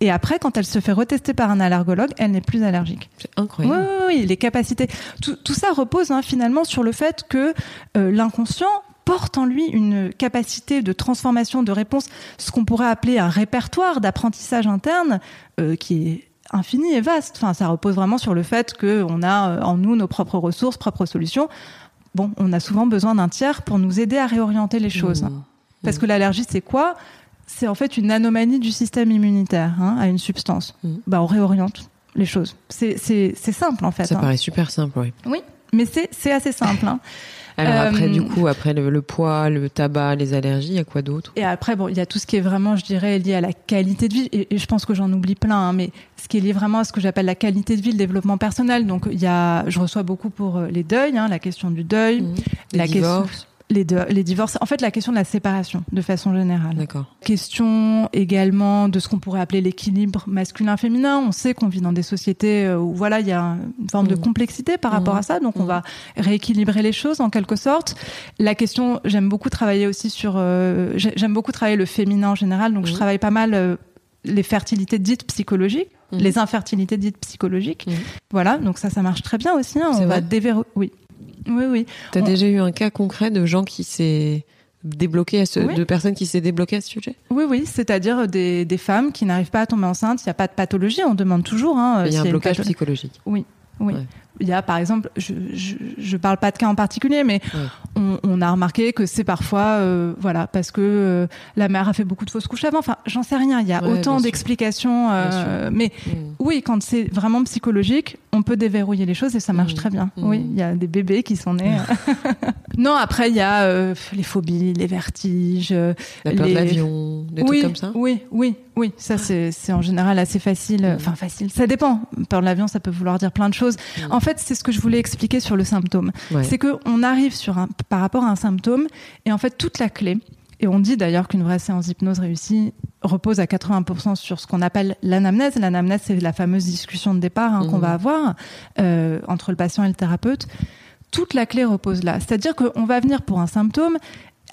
Speaker 2: Et après, quand elle se fait retester par un allergologue, elle n'est plus allergique.
Speaker 1: C'est
Speaker 2: Oui,
Speaker 1: incroyable.
Speaker 2: oui, oui, les capacités. Tout, tout ça repose hein, finalement sur le fait que euh, l'inconscient porte en lui une capacité de transformation, de réponse, ce qu'on pourrait appeler un répertoire d'apprentissage interne euh, qui est infini et vaste. Enfin, ça repose vraiment sur le fait qu'on a euh, en nous nos propres ressources, propres solutions. Bon, on a souvent besoin d'un tiers pour nous aider à réorienter les choses.
Speaker 1: Mmh.
Speaker 2: Parce que l'allergie, c'est quoi? C'est en fait une anomalie du système immunitaire hein, à une substance.
Speaker 1: Mhm.
Speaker 2: Bah, on réoriente les choses. C'est simple en fait.
Speaker 1: Ça
Speaker 2: hein.
Speaker 1: paraît super simple, oui.
Speaker 2: Oui, mais c'est c'est assez simple. hein.
Speaker 1: Alors
Speaker 2: Euh,
Speaker 1: après, du coup, après le, le poids, le tabac, les allergies, il y a quoi d'autre?
Speaker 2: Et après, bon, il y a tout ce qui est vraiment, je dirais, lié à la qualité de vie. Et, et je pense que j'en oublie plein, hein, mais ce qui est lié vraiment à ce que j'appelle la qualité de vie, le développement personnel. Donc, il y a, je reçois beaucoup pour euh, les deuils, hein, la question du deuil,
Speaker 1: Mmh.
Speaker 2: la question- les, deux- les divorces. En fait, la question de la séparation, de façon générale.
Speaker 1: D'accord.
Speaker 2: Question également de ce qu'on pourrait appeler l'équilibre masculin-féminin. On sait qu'on vit dans des sociétés euh, où voilà, il y a une forme de
Speaker 1: Mhm.
Speaker 2: complexité par rapport à ça. Donc, on
Speaker 1: Mhm.
Speaker 2: va rééquilibrer les choses en quelque sorte. La question, j'aime beaucoup travailler aussi sur. euh, j'ai- j'aime beaucoup travailler le féminin en général. Donc, je travaille pas mal euh, les fertilités dites psychologiques, les infertilités dites psychologiques. Voilà. Donc ça, ça marche très bien aussi. hein. On va déverrouiller. Oui. Oui, oui.
Speaker 1: T'as
Speaker 2: On-
Speaker 1: déjà eu un cas concret de gens qui s'est débloqué à ce,
Speaker 2: Oui.
Speaker 1: de personnes qui s'est débloquées à ce sujet?
Speaker 2: Oui, oui, c'est-à-dire des, des femmes qui n'arrivent pas à tomber enceinte. Il n'y a pas de pathologie, on demande toujours. hein,
Speaker 1: Il y a un blocage
Speaker 2: pathologie.
Speaker 1: psychologique.
Speaker 2: Oui.
Speaker 1: Ouais.
Speaker 2: Il y a par exemple, je, je, je parle pas de cas en particulier, mais
Speaker 1: Ouais.
Speaker 2: on, on a remarqué que c'est parfois, euh, voilà, parce que euh, la mère a fait beaucoup de fausses couches avant. Enfin, j'en sais rien. Il y a
Speaker 1: Ouais,
Speaker 2: autant d'explications, euh, mais
Speaker 1: Mm.
Speaker 2: oui, quand c'est vraiment psychologique, on peut déverrouiller les choses et ça marche
Speaker 1: Mhm.
Speaker 2: très bien.
Speaker 1: Mhm.
Speaker 2: Oui, il y a des bébés qui sont nés. [laughs] non, après il y a les phobies, les vertiges.
Speaker 1: La peur
Speaker 2: les-
Speaker 1: de l'avion, des
Speaker 2: oui,
Speaker 1: trucs comme ça?
Speaker 2: Oui, oui, oui. Ça, c'est en général assez facile. Enfin, facile. Ça dépend. Peur de l'avion, ça peut vouloir dire plein de choses. En fait, c'est ce que je voulais expliquer sur le symptôme.
Speaker 1: Ouais.
Speaker 2: C'est que on arrive sur un, par rapport à un symptôme, et en fait, toute la clé. Et on dit d'ailleurs qu'une vraie séance d'hypnose réussie repose à 80% sur ce qu'on appelle l'anamnèse. L'anamnèse, c'est la fameuse discussion de départ hein, qu'on
Speaker 1: Mhm.
Speaker 2: va avoir euh, entre le patient et le thérapeute. Toute la clé repose là. C'est-à-dire qu'on va venir pour un symptôme,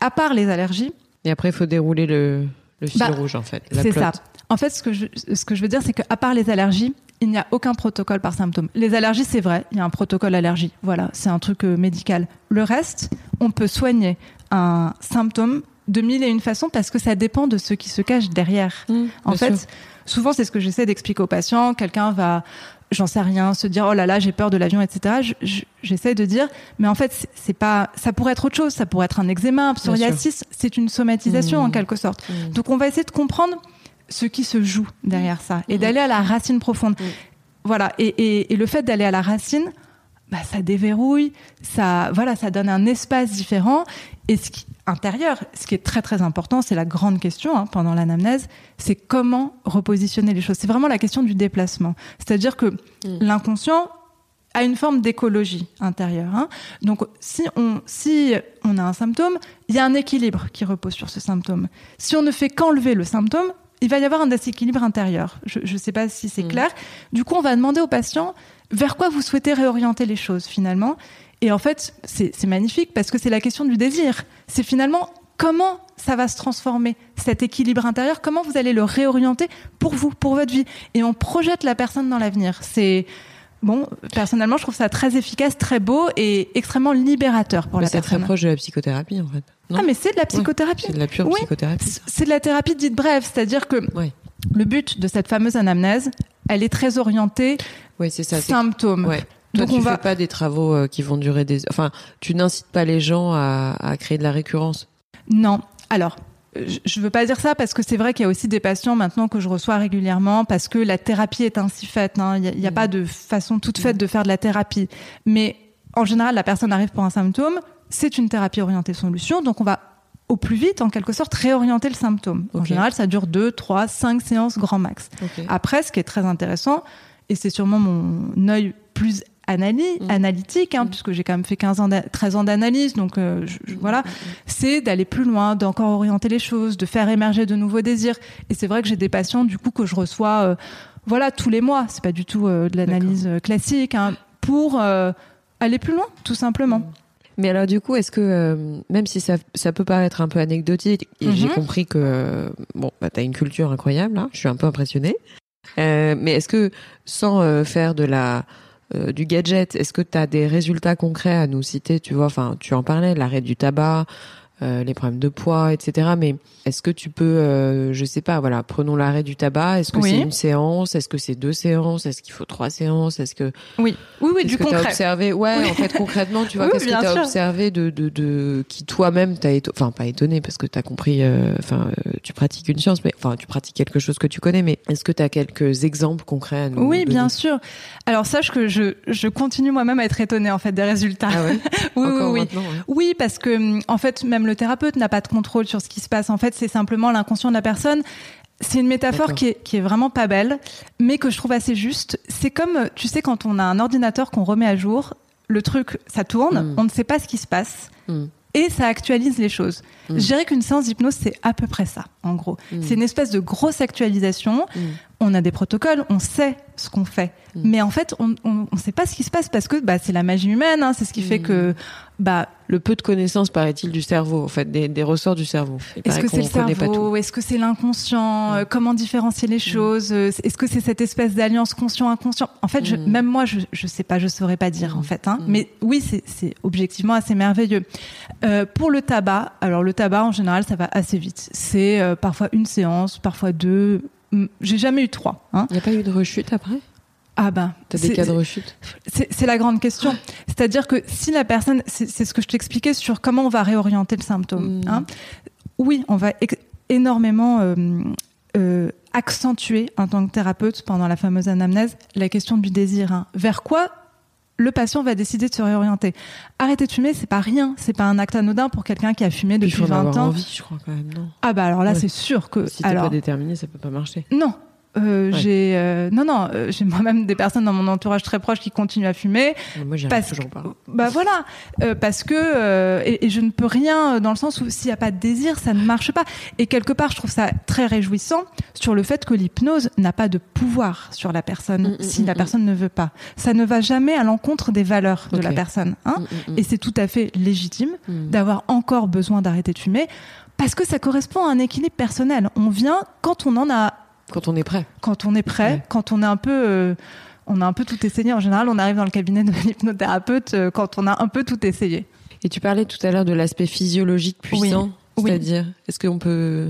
Speaker 2: à part les allergies,
Speaker 1: Et après, il faut dérouler le, le fil
Speaker 2: Bah,
Speaker 1: rouge, en fait.
Speaker 2: c'est ça. En fait, ce que je, ce que je veux dire, c'est qu'à part les allergies, il n'y a aucun protocole par symptôme. Les allergies, c'est vrai, il y a un protocole allergie. Voilà, c'est un truc euh, médical. Le reste, on peut soigner un symptôme de mille et une façons parce que ça dépend de ce qui se cache derrière.
Speaker 1: Mm,
Speaker 2: En fait,
Speaker 1: sûr.
Speaker 2: souvent, c'est ce que j'essaie d'expliquer aux patients. Quelqu'un va, j'en sais rien, se dire oh là là, j'ai peur de l'avion, etc. Je- je- J'essaie de dire, mais en fait, c'est- pas, ça pourrait être autre chose. Ça pourrait être un eczéma, un psoriasis. C'est une somatisation
Speaker 1: Mhm.
Speaker 2: en quelque sorte.
Speaker 1: Mm.
Speaker 2: Donc, on va essayer de comprendre ce qui se joue derrière ça et d'aller à la racine profonde.
Speaker 1: Mhm.
Speaker 2: Voilà. Et, et- et le fait d'aller à la racine, bah, ça déverrouille, ça, voilà, ça donne un espace différent. Et ce qui, intérieur, ce qui est très très important, c'est la grande question hein, pendant l'anamnèse, c'est comment repositionner les choses. C'est vraiment la question du déplacement. C'est-à-dire que l'inconscient a une forme d'écologie intérieure. hein. Donc, si on, si on a un symptôme, il y a un équilibre qui repose sur ce symptôme. Si on ne fait qu'enlever le symptôme, il va y avoir un déséquilibre intérieur. Je ne sais pas si c'est
Speaker 1: Mm.
Speaker 2: clair. Du coup, on va demander au patient vers quoi vous souhaitez réorienter les choses finalement. Et en fait, c'est c'est magnifique parce que c'est la question du désir. C'est finalement comment ça va se transformer, cet équilibre intérieur, comment vous allez le réorienter pour vous, pour votre vie? Et on projette la personne dans l'avenir. C'est bon, personnellement, je trouve ça très efficace, très beau et extrêmement libérateur pour
Speaker 1: Mais
Speaker 2: la
Speaker 1: C'est
Speaker 2: personne.
Speaker 1: très proche de la psychothérapie, en fait. Non
Speaker 2: Ah, mais c'est de la psychothérapie.
Speaker 1: C'est de la pure
Speaker 2: Oui.
Speaker 1: psychothérapie.
Speaker 2: C'est de la thérapie dite brève, c'est-à-dire que
Speaker 1: Ouais.
Speaker 2: le but de cette fameuse anamnèse, elle est très orientée
Speaker 1: Oui, c'est ça. c'est-
Speaker 2: symptômes.
Speaker 1: Ouais. Toi,
Speaker 2: Donc
Speaker 1: tu
Speaker 2: on
Speaker 1: fais
Speaker 2: va
Speaker 1: pas des travaux euh, qui vont durer des. Enfin, tu n'incites pas les gens à, à créer de la récurrence?
Speaker 2: Non. Alors, je- je veux pas dire ça parce que c'est vrai qu'il y a aussi des patients maintenant que je reçois régulièrement parce que la thérapie est ainsi faite. hein. Il n'y a, y a
Speaker 1: Mm.
Speaker 2: pas de façon toute faite de faire de la thérapie. Mais en général, la personne arrive pour un symptôme, c'est une thérapie orientée solution, donc on va au plus vite, en quelque sorte, réorienter le symptôme. En général, ça dure 2, 3, 5 séances grand max. Après, ce qui est très intéressant, et c'est sûrement mon œil analy-
Speaker 1: Mm.
Speaker 2: analytique, hein,
Speaker 1: Mm.
Speaker 2: puisque j'ai quand même fait 15 ans d'a- 13 ans d'analyse, donc euh, je- je- voilà,
Speaker 1: Mm,
Speaker 2: c'est d'aller plus loin, d'encore orienter les choses, de faire émerger de nouveaux désirs. Et c'est vrai que j'ai des patients, du coup, que je reçois, euh, voilà, tous les mois. C'est pas du tout euh, de l'analyse classique, hein, pour aller plus loin, tout simplement.
Speaker 1: Mais alors du coup, est-ce que euh, même si ça, ça peut paraître un peu anecdotique, et j'ai compris que euh, bon, bah, t'as une culture incroyable, hein, je suis un peu impressionnée. Euh, mais est-ce que sans faire de la euh, du gadget, est-ce que t'as des résultats concrets à nous citer Tu vois, enfin, tu en parlais, l'arrêt du tabac, euh, les problèmes de poids, etc. Mais est-ce que tu peux, euh, je sais pas, voilà, prenons l'arrêt du tabac. Est-ce que
Speaker 2: Oui.
Speaker 1: c'est une séance? Est-ce que c'est deux séances? Est-ce qu'il faut trois séances? Est-ce que
Speaker 2: Oui, oui, oui, du
Speaker 1: que
Speaker 2: concret.
Speaker 1: observé? Ouais,
Speaker 2: Oui.
Speaker 1: en fait, concrètement, tu vois, [laughs]
Speaker 2: Oui,
Speaker 1: qu'est-ce que t'as
Speaker 2: sûr.
Speaker 1: observé de, de, de qui toi-même t'as étonné, enfin pas étonné parce que t'as compris, euh, enfin euh, tu pratiques une science, mais enfin tu pratiques quelque chose que tu connais, mais est-ce que t'as quelques exemples concrets à nous
Speaker 2: Oui,
Speaker 1: donner?
Speaker 2: bien sûr. Alors sache que je, je continue moi-même à être étonnée en fait des résultats.
Speaker 1: Ah ouais? [laughs]
Speaker 2: Oui, oui,
Speaker 1: Encore
Speaker 2: oui.
Speaker 1: ouais.
Speaker 2: Oui, parce que en fait, même le thérapeute n'a pas de contrôle sur ce qui se passe. En fait, c'est simplement l'inconscient de la personne. C'est une métaphore qui est, qui est vraiment pas belle, mais que je trouve assez juste. C'est comme, tu sais, quand on a un ordinateur qu'on remet à jour, le truc, ça tourne,
Speaker 1: Mm.
Speaker 2: on ne sait pas ce qui se passe.
Speaker 1: Mm.
Speaker 2: et ça actualise les choses.
Speaker 1: Mm.
Speaker 2: Je dirais qu'une séance d'hypnose, c'est à peu près ça, en gros.
Speaker 1: Mm.
Speaker 2: C'est une espèce de grosse actualisation. On a des protocoles, on sait ce qu'on fait. Mais en fait, on ne sait pas ce qui se passe parce que bah, c'est la magie humaine. hein. c'est ce qui fait que... Bah,
Speaker 1: Le peu de connaissances, paraît-il, du cerveau, en fait, des, des ressorts du cerveau.
Speaker 2: Est-ce que c'est le cerveau Est-ce que c'est l'inconscient Euh, Comment différencier les choses Euh, Est-ce que c'est cette espèce d'alliance conscient-inconscient En fait, je-
Speaker 1: Mm.
Speaker 2: même moi, je je sais pas, je saurais pas dire
Speaker 1: Mm.
Speaker 2: en fait. hein.
Speaker 1: Mm.
Speaker 2: Mais oui, c'est- objectivement assez merveilleux. Euh, pour le tabac, alors le tabac en général, ça va assez vite. C'est euh, parfois une séance, parfois deux. Mm, J'ai jamais eu trois. Hein.
Speaker 1: Il n'y a pas eu de rechute après?
Speaker 2: Ah ben,
Speaker 1: T'as des cas de rechute
Speaker 2: c'est la grande question. C'est-à-dire que si la personne, c'est ce que je t'expliquais sur comment on va réorienter le symptôme.
Speaker 1: Mm.
Speaker 2: hein. Oui, on va énormément euh, euh, accentuer en tant que thérapeute pendant la fameuse anamnèse la question du désir. hein. Vers quoi le patient va décider de se réorienter. Arrêter de fumer, c'est pas rien, c'est pas un acte anodin pour quelqu'un qui a fumé depuis
Speaker 1: en
Speaker 2: 20
Speaker 1: avoir
Speaker 2: ans.
Speaker 1: envie, je crois, quand même, non?
Speaker 2: Ah bah alors là,
Speaker 1: Ouais.
Speaker 2: c'est sûr que.
Speaker 1: Si t'es
Speaker 2: alors,
Speaker 1: pas déterminé, ça peut pas marcher.
Speaker 2: non. Euh,
Speaker 1: Ouais.
Speaker 2: J'ai euh, non non euh, j'ai moi-même des personnes dans mon entourage très proche qui continuent à fumer
Speaker 1: Moi,
Speaker 2: parce
Speaker 1: toujours pas.
Speaker 2: bah voilà, parce que et, et je ne peux rien dans le sens où s'il n'y a pas de désir, ça ne marche pas. Et quelque part, je trouve ça très réjouissant sur le fait que l'hypnose n'a pas de pouvoir sur la personne
Speaker 1: Mm, mm,
Speaker 2: si
Speaker 1: mm,
Speaker 2: la personne ne veut pas. Ça ne va jamais à l'encontre des valeurs de la personne. Hein et c'est tout à fait légitime d'avoir encore besoin d'arrêter de fumer parce que ça correspond à un équilibre personnel. On vient quand on en a
Speaker 1: Quand on est prêt.
Speaker 2: quand on est prêt,
Speaker 1: Ouais.
Speaker 2: quand on est un peu, euh, on a un peu tout essayé. En général, on arrive dans le cabinet de [laughs] l'hypnothérapeute euh, quand on a un peu tout essayé.
Speaker 1: Et tu parlais tout à l'heure de l'aspect physiologique puissant,
Speaker 2: Oui.
Speaker 1: c'est-à-dire, est-ce qu'on peut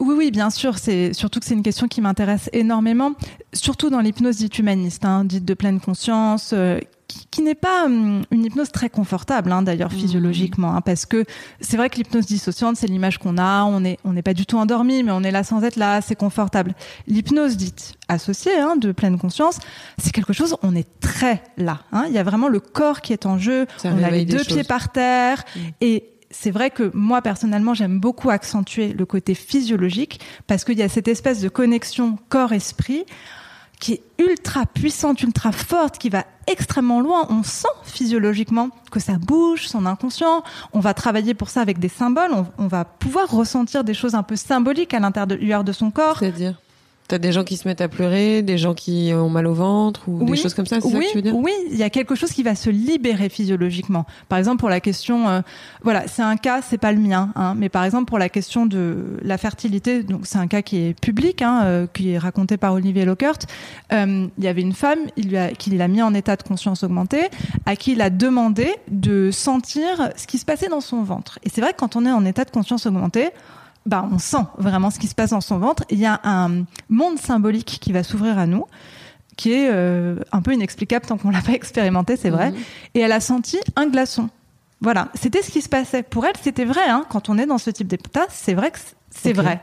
Speaker 2: Oui, oui, bien sûr. C'est surtout que c'est une question qui m'intéresse énormément, surtout dans l'hypnose dite humaniste, hein, dite de pleine conscience. euh, qui, qui n'est pas hum, une hypnose très confortable, hein, d'ailleurs
Speaker 1: Mhm.
Speaker 2: physiologiquement, hein, parce que c'est vrai que l'hypnose dissociante, c'est l'image qu'on a, on est on n'est pas du tout endormi, mais on est là sans être là, c'est confortable. L'hypnose dite associée, hein, de pleine conscience, c'est quelque chose, on est très là. Il y a vraiment le corps qui est en jeu,
Speaker 1: Ça
Speaker 2: on a les deux pieds par terre,
Speaker 1: Mhm.
Speaker 2: et c'est vrai que moi personnellement j'aime beaucoup accentuer le côté physiologique parce qu'il y a cette espèce de connexion corps-esprit qui est ultra puissante, ultra forte, qui va extrêmement loin. On sent physiologiquement que ça bouge, son inconscient. On va travailler pour ça avec des symboles. On, va pouvoir ressentir des choses un peu symboliques à l'intérieur de son corps.
Speaker 1: C'est-à-dire? T'as des gens qui se mettent à pleurer, des gens qui ont mal au ventre ou des choses comme ça, c'est ça que tu veux dire?
Speaker 2: oui, il y a quelque chose qui va se libérer physiologiquement. Par exemple, pour la question, euh, voilà, c'est un cas, c'est pas le mien, hein, mais par exemple pour la question de la fertilité, donc c'est un cas qui est public, hein, euh, qui est raconté par Olivier Lockert. Euh, il y avait une femme, il lui a, qu'il a mis en état de conscience augmentée, à qui il a demandé de sentir ce qui se passait dans son ventre. Et c'est vrai que quand on est en état de conscience augmentée, bah, on sent vraiment ce qui se passe dans son ventre. Il y a un monde symbolique qui va s'ouvrir à nous qui est euh, un peu inexplicable tant qu'on l'a [laughs] pas expérimenté, c'est vrai.
Speaker 1: Mhm.
Speaker 2: Et elle a senti un glaçon. Voilà, c'était ce qui se passait. Pour elle, c'était vrai. Hein. Quand on est dans ce type d'état, c'est vrai que c'est vrai.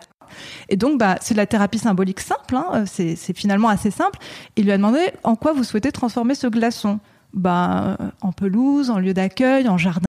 Speaker 2: Et donc, bah, c'est de la thérapie symbolique simple. Hein. Euh, C'est c'est finalement assez simple. Il lui a demandé en quoi vous souhaitez transformer ce glaçon? Bah, en pelouse, en lieu d'accueil, en jardin.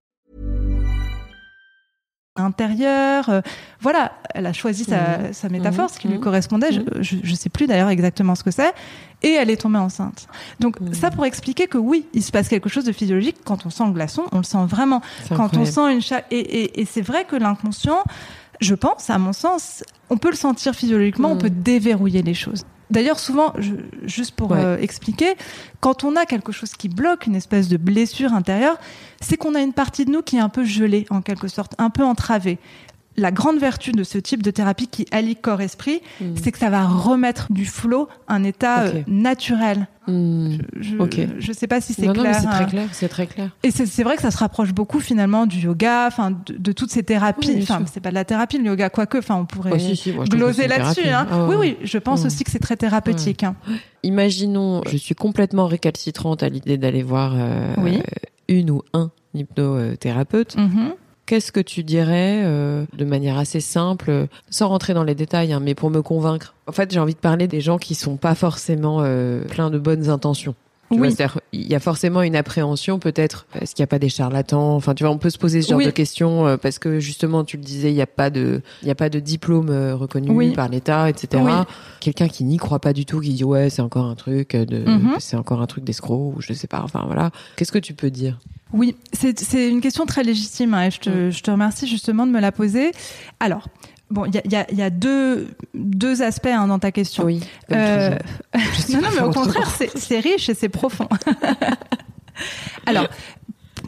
Speaker 2: Intérieur. euh, voilà, elle a choisi sa, sa métaphore, ce qui lui correspondait. Je, je, je sais plus d'ailleurs exactement ce que c'est. Et elle est tombée enceinte. Donc ça pour expliquer que oui, il se passe quelque chose de physiologique quand on sent le glaçon, on le sent vraiment. Quand on sent une cha- et, et, et c'est vrai que l'inconscient, je pense, à mon sens, on peut le sentir physiologiquement, on peut déverrouiller les choses. D'ailleurs, souvent, je- juste pour
Speaker 1: Ouais.
Speaker 2: euh, expliquer, quand on a quelque chose qui bloque, une espèce de blessure intérieure, c'est qu'on a une partie de nous qui est un peu gelée, en quelque sorte, un peu entravée. La grande vertu de ce type de thérapie qui allie corps-esprit, c'est que ça va remettre du flot, un état euh, naturel.
Speaker 1: Hmm.
Speaker 2: Je, je sais pas si c'est
Speaker 1: Non, non,
Speaker 2: clair.
Speaker 1: c'est très
Speaker 2: hein.
Speaker 1: clair, c'est très clair.
Speaker 2: Et c'est vrai que ça se rapproche beaucoup finalement du yoga, enfin de, de toutes ces thérapies.
Speaker 1: Oui,
Speaker 2: Enfin, c'est pas de la thérapie le yoga, quoique. Enfin, on pourrait
Speaker 1: Oh, si, si, moi,
Speaker 2: gloser là-dessus.
Speaker 1: thérapie.
Speaker 2: Hein.
Speaker 1: Ah,
Speaker 2: oui, oui, je pense aussi que c'est très thérapeutique. hein. [gasps]
Speaker 1: Imaginons, je suis complètement récalcitrante à l'idée d'aller voir euh,
Speaker 2: Oui.
Speaker 1: une ou un hypnothérapeute,
Speaker 2: Mhm.
Speaker 1: Qu'est-ce que tu dirais euh, de manière assez simple, sans rentrer dans les détails, hein, mais pour me convaincre En fait, j'ai envie de parler des gens qui sont pas forcément euh, pleins de bonnes intentions. Tu
Speaker 2: Oui.
Speaker 1: vois, il y a forcément une appréhension, peut-être. Est-ce qu'il n'y a pas des charlatans? Enfin, tu vois, on peut se poser ce genre
Speaker 2: Oui.
Speaker 1: de questions euh, parce que justement, tu le disais, il n'y a pas de, il y a pas de diplôme euh, reconnu
Speaker 2: Oui.
Speaker 1: par l'État, etc. Quelqu'un qui n'y croit pas du tout, qui dit ouais, c'est encore un truc de,
Speaker 2: Mhm.
Speaker 1: c'est encore un truc d'escroc ou je sais pas. Enfin voilà. Qu'est-ce que tu peux dire?
Speaker 2: Oui, c'est une question très légitime hein, et je te, je te remercie justement de me la poser. Alors, bon, il y a, il y a- il y a deux, deux aspects hein, dans ta question.
Speaker 1: Oui.
Speaker 2: Euh, [laughs] non, non, mais au contraire, c'est c'est riche et c'est profond. [laughs] Alors,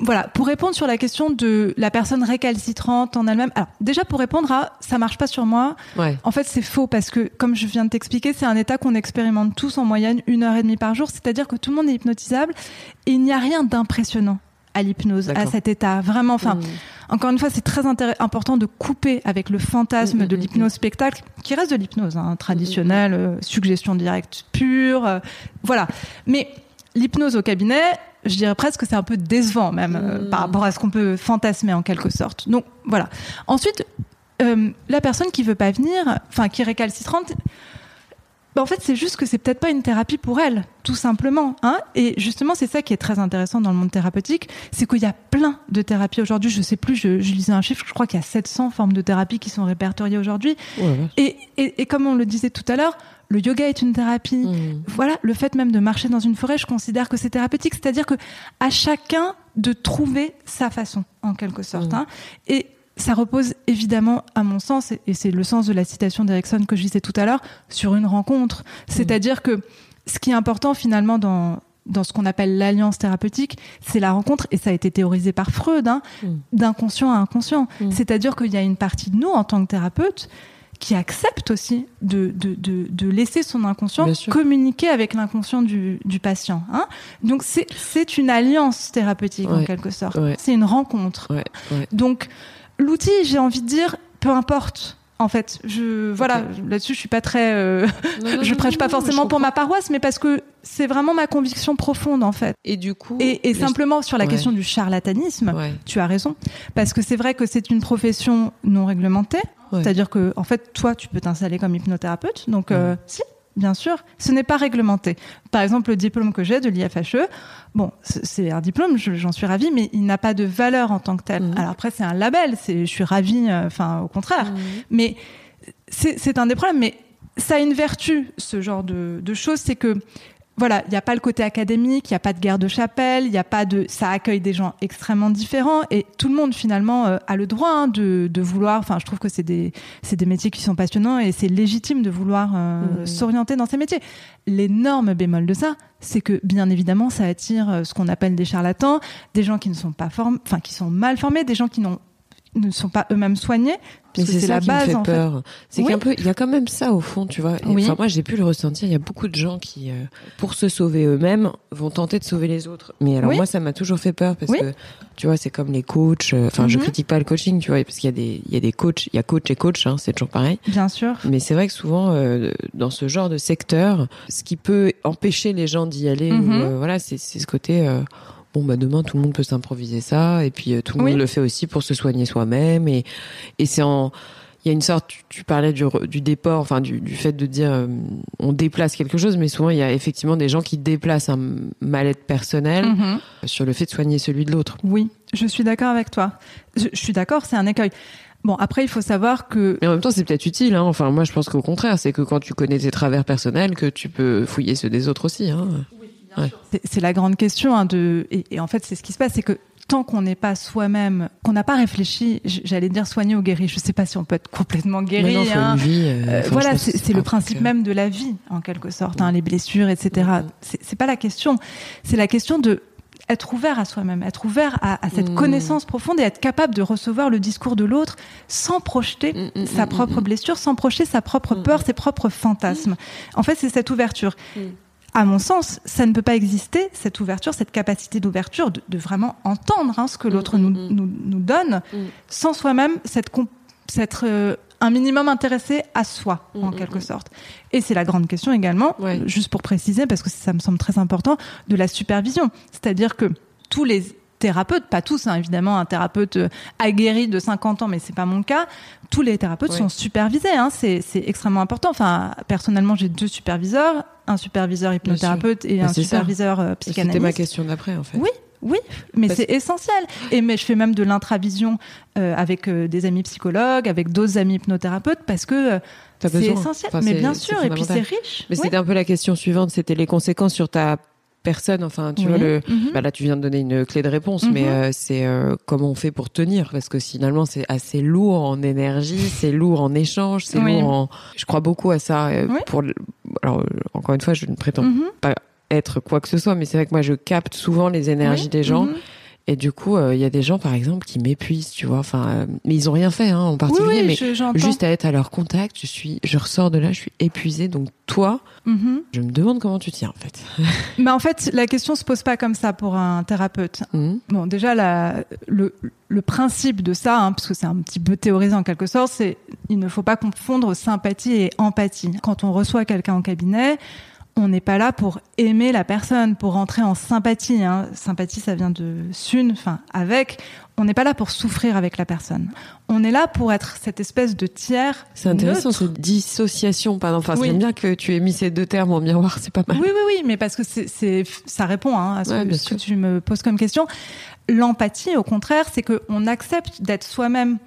Speaker 2: voilà, pour répondre sur la question de la personne récalcitrante en elle-même. Alors, déjà pour répondre à ça marche pas sur moi.
Speaker 1: Ouais.
Speaker 2: En fait, c'est faux parce que, comme je viens de t'expliquer, c'est un état qu'on expérimente tous en moyenne une heure et demie par jour. C'est-à-dire que tout le monde est hypnotisable et il n'y a rien d'impressionnant à l'hypnose, à cet état. Vraiment, enfin,
Speaker 1: Mm.
Speaker 2: encore une fois, c'est très important de couper avec le fantasme
Speaker 1: Mm,
Speaker 2: de
Speaker 1: mm,
Speaker 2: l'hypnose spectacle, qui reste de l'hypnose hein, traditionnelle, euh, suggestion directe pure, euh, voilà. Mais l'hypnose au cabinet, je dirais presque que c'est un peu décevant même euh, par rapport à ce qu'on peut fantasmer en quelque sorte. Donc voilà. Ensuite, la personne qui veut pas venir, enfin qui est récalcitrante. Bah, en fait, c'est juste que c'est peut-être pas une thérapie pour elle, tout simplement. Hein et justement, c'est ça qui est très intéressant dans le monde thérapeutique, c'est qu'il y a plein de thérapies aujourd'hui. Je sais plus, je, je lisais un chiffre, je crois qu'il y a 700 formes de thérapie qui sont répertoriées aujourd'hui. Et, et, et comme on le disait tout à l'heure, le yoga est une thérapie.
Speaker 1: Mm.
Speaker 2: Voilà, le fait même de marcher dans une forêt, je considère que c'est thérapeutique. C'est-à-dire que à chacun de trouver sa façon, en quelque sorte.
Speaker 1: Mm.
Speaker 2: hein. Et ça repose évidemment, à mon sens, et- c'est le sens de la citation d'Erickson que je disais tout à l'heure, sur une rencontre. C'est-à-dire que ce qui est important finalement dans dans ce qu'on appelle l'alliance thérapeutique, c'est la rencontre, et ça a été théorisé par Freud, hein,
Speaker 1: Mm.
Speaker 2: d'inconscient à inconscient.
Speaker 1: Mm.
Speaker 2: C'est-à-dire qu'il y a une partie de nous, en tant que thérapeute, qui accepte aussi de, de, de, de laisser son inconscient communiquer avec l'inconscient du, du patient. Hein Donc c'est une alliance thérapeutique en quelque sorte.
Speaker 1: Ouais.
Speaker 2: C'est une rencontre.
Speaker 1: Ouais.
Speaker 2: Donc l'outil, j'ai envie de dire, peu importe. En fait, je voilà là-dessus, je suis pas très. euh,
Speaker 1: Non, non, [laughs]
Speaker 2: je prêche
Speaker 1: non,
Speaker 2: pas forcément pour ma paroisse, mais parce que c'est vraiment ma conviction profonde en fait.
Speaker 1: Et du coup.
Speaker 2: Et, simplement sur la
Speaker 1: Ouais.
Speaker 2: question du charlatanisme,
Speaker 1: Ouais.
Speaker 2: tu as raison, parce que c'est vrai que c'est une profession non réglementée.
Speaker 1: Ouais.
Speaker 2: C'est-à-dire que, en fait, toi, tu peux t'installer comme hypnothérapeute. Donc, euh, si, bien sûr, ce n'est pas réglementé. Par exemple, le diplôme que j'ai de l'IFHE, bon, c'est un diplôme, je- j'en suis ravie, mais il n'a pas de valeur en tant que tel.
Speaker 1: Mhm.
Speaker 2: Alors après, c'est un label, je suis ravie, euh, enfin, au contraire.
Speaker 1: Mhm.
Speaker 2: Mais c'est c'est un des problèmes. Mais ça a une vertu, ce genre de, de choses, c'est que voilà, il n'y a pas le côté académique, il n'y a pas de guerre de chapelle, il n'y a pas de, ça accueille des gens extrêmement différents et tout le monde finalement euh, a le droit hein, de, de vouloir. Enfin, je trouve que c'est des, c'est des métiers qui sont passionnants et c'est légitime de vouloir euh, s'orienter dans ces métiers. L'énorme bémol de ça, c'est que bien évidemment, ça attire euh, ce qu'on appelle des charlatans, des gens qui ne sont pas formés, enfin qui sont mal formés, des gens qui n'ont ne sont pas eux-mêmes soignés.
Speaker 1: Mais c'est
Speaker 2: la
Speaker 1: qui
Speaker 2: base
Speaker 1: me fait
Speaker 2: en fait.
Speaker 1: peur. C'est
Speaker 2: Oui.
Speaker 1: qu'un peu, il y a quand même ça au fond, tu vois.
Speaker 2: Oui.
Speaker 1: Enfin, moi, j'ai pu le ressentir. Il y a beaucoup de gens qui, euh, pour se sauver eux-mêmes, vont tenter de sauver les autres. Mais alors
Speaker 2: Oui.
Speaker 1: moi, ça m'a toujours fait peur parce que, tu vois, c'est comme les coachs. euh, Enfin, je
Speaker 2: Mhm.
Speaker 1: critique pas le coaching, tu vois, parce qu'il y a des, il y a des coachs, il y a coach et coach, hein, c'est toujours pareil.
Speaker 2: Bien sûr.
Speaker 1: Mais c'est vrai que souvent, euh, dans ce genre de secteur, ce qui peut empêcher les gens d'y aller,
Speaker 2: Mhm.
Speaker 1: ou, euh, voilà, c'est c'est ce côté. Bon bah demain tout le monde peut s'improviser ça et puis euh, tout le
Speaker 2: Oui.
Speaker 1: monde le fait aussi pour se soigner soi-même et et c'est en il y a une sorte tu, tu parlais du du déport enfin du, du fait de dire euh, on déplace quelque chose mais souvent il y a effectivement des gens qui déplacent un mal-être personnel
Speaker 2: Mhm.
Speaker 1: sur le fait de soigner celui de l'autre.
Speaker 2: Oui, je suis d'accord avec toi. Je, je suis d'accord, c'est un écueil. Bon, après, il faut savoir que
Speaker 1: Mais en même temps c'est peut-être utile hein. enfin moi je pense qu'au contraire c'est que quand tu connais tes travers personnels que tu peux fouiller ceux des autres aussi hein.
Speaker 2: C'est- c'est la grande question. hein, de, et, et en fait, c'est ce qui se passe, c'est que tant qu'on n'est pas soi-même, qu'on n'a pas réfléchi, j'allais dire soigné ou guéri. Je sais pas si on peut être complètement guéri.
Speaker 1: Non,
Speaker 2: hein.
Speaker 1: vie, euh,
Speaker 2: Euh,
Speaker 1: enfin,
Speaker 2: voilà, c'est le principe
Speaker 1: euh,
Speaker 2: même de la vie, en quelque sorte, hein, les blessures, etc.
Speaker 1: Mhm.
Speaker 2: C'est pas la question. C'est la question de être ouvert à soi-même, être ouvert à, à cette
Speaker 1: Mhm.
Speaker 2: connaissance profonde et être capable de recevoir le discours de l'autre sans projeter
Speaker 1: Mm, mm,
Speaker 2: sa propre blessure, sans projeter sa propre peur, ses propres fantasmes. En fait, c'est cette ouverture.
Speaker 1: Mm.
Speaker 2: À mon sens, ça ne peut pas exister, cette ouverture, cette capacité d'ouverture, de, de vraiment entendre hein, ce que l'autre
Speaker 1: mm,
Speaker 2: nous,
Speaker 1: mm.
Speaker 2: nous, nous donne,
Speaker 1: Mm.
Speaker 2: sans soi-même s'être euh, un minimum intéressé à soi, en
Speaker 1: Mm,
Speaker 2: quelque
Speaker 1: mm.
Speaker 2: sorte. Et c'est la grande question également,
Speaker 1: Ouais.
Speaker 2: juste pour préciser, parce que ça me semble très important, de la supervision. C'est-à-dire que tous les thérapeutes, pas tous, hein, évidemment, un thérapeute euh, aguerri de 50 ans, mais c'est pas mon cas. Tous les thérapeutes
Speaker 1: Oui.
Speaker 2: sont supervisés, hein, c'est c'est extrêmement important. Enfin, personnellement, j'ai deux superviseurs, un superviseur hypnothérapeute et
Speaker 1: Bah,
Speaker 2: un
Speaker 1: c'est ça.
Speaker 2: superviseur euh,
Speaker 1: C'était ma
Speaker 2: psychanalyste.
Speaker 1: question d'après, en fait.
Speaker 2: Oui, oui, mais
Speaker 1: Parce-
Speaker 2: c'est essentiel. Et mais je fais même de l'intravision euh, avec euh, des amis psychologues, avec d'autres amis hypnothérapeutes, parce que euh, c'est essentiel.
Speaker 1: Enfin,
Speaker 2: mais bien sûr, et puis c'est riche.
Speaker 1: Mais
Speaker 2: Oui.
Speaker 1: c'était un peu la question suivante, c'était les conséquences sur ta personne. Enfin, tu
Speaker 2: Oui.
Speaker 1: vois, le,
Speaker 2: Mhm.
Speaker 1: bah là, tu viens de donner une clé de réponse,
Speaker 2: Mhm.
Speaker 1: mais euh, c'est euh, comment on fait pour tenir? Parce que finalement, c'est assez lourd en énergie, c'est lourd en échange, c'est
Speaker 2: Oui.
Speaker 1: lourd en. Je crois beaucoup à ça. euh,
Speaker 2: Oui.
Speaker 1: Pour le- alors, euh, encore une fois, je ne prétends
Speaker 2: Mhm.
Speaker 1: pas être quoi que ce soit, mais c'est vrai que moi, je capte souvent les énergies des gens. Et du coup, euh, il y a des gens, par exemple, qui m'épuisent, tu vois. Enfin, euh, mais ils ont rien fait, hein, en particulier.
Speaker 2: oui,
Speaker 1: mais
Speaker 2: je- j'entends.
Speaker 1: juste à être à leur contact, je suis, je ressors de là, je suis épuisée. Donc toi,
Speaker 2: Mhm.
Speaker 1: je me demande comment tu tiens, en fait. [laughs]
Speaker 2: Mais en fait, la question se pose pas comme ça pour un thérapeute.
Speaker 1: Mhm.
Speaker 2: Bon, déjà, la, le, le principe de ça, hein, parce que c'est un petit peu théorisé en quelque sorte, c'est il ne faut pas confondre sympathie et empathie. Quand on reçoit quelqu'un en cabinet, on n'est pas là pour aimer la personne, pour rentrer en sympathie. Hein. Sympathie, ça vient de sun, enfin avec. On n'est pas là pour souffrir avec la personne. On est là pour être cette espèce de tiers.
Speaker 1: C'est intéressant,
Speaker 2: neutre.
Speaker 1: cette dissociation, pardon. Enfin,
Speaker 2: Oui.
Speaker 1: j'aime bien que tu aies mis ces deux termes en miroir, c'est pas mal.
Speaker 2: Oui, oui, oui, mais parce que c'est, c'est, ça répond hein, à ce,
Speaker 1: Ouais,
Speaker 2: que, ce tu me poses comme question. L'empathie, au contraire, c'est qu'on accepte d'être soi-même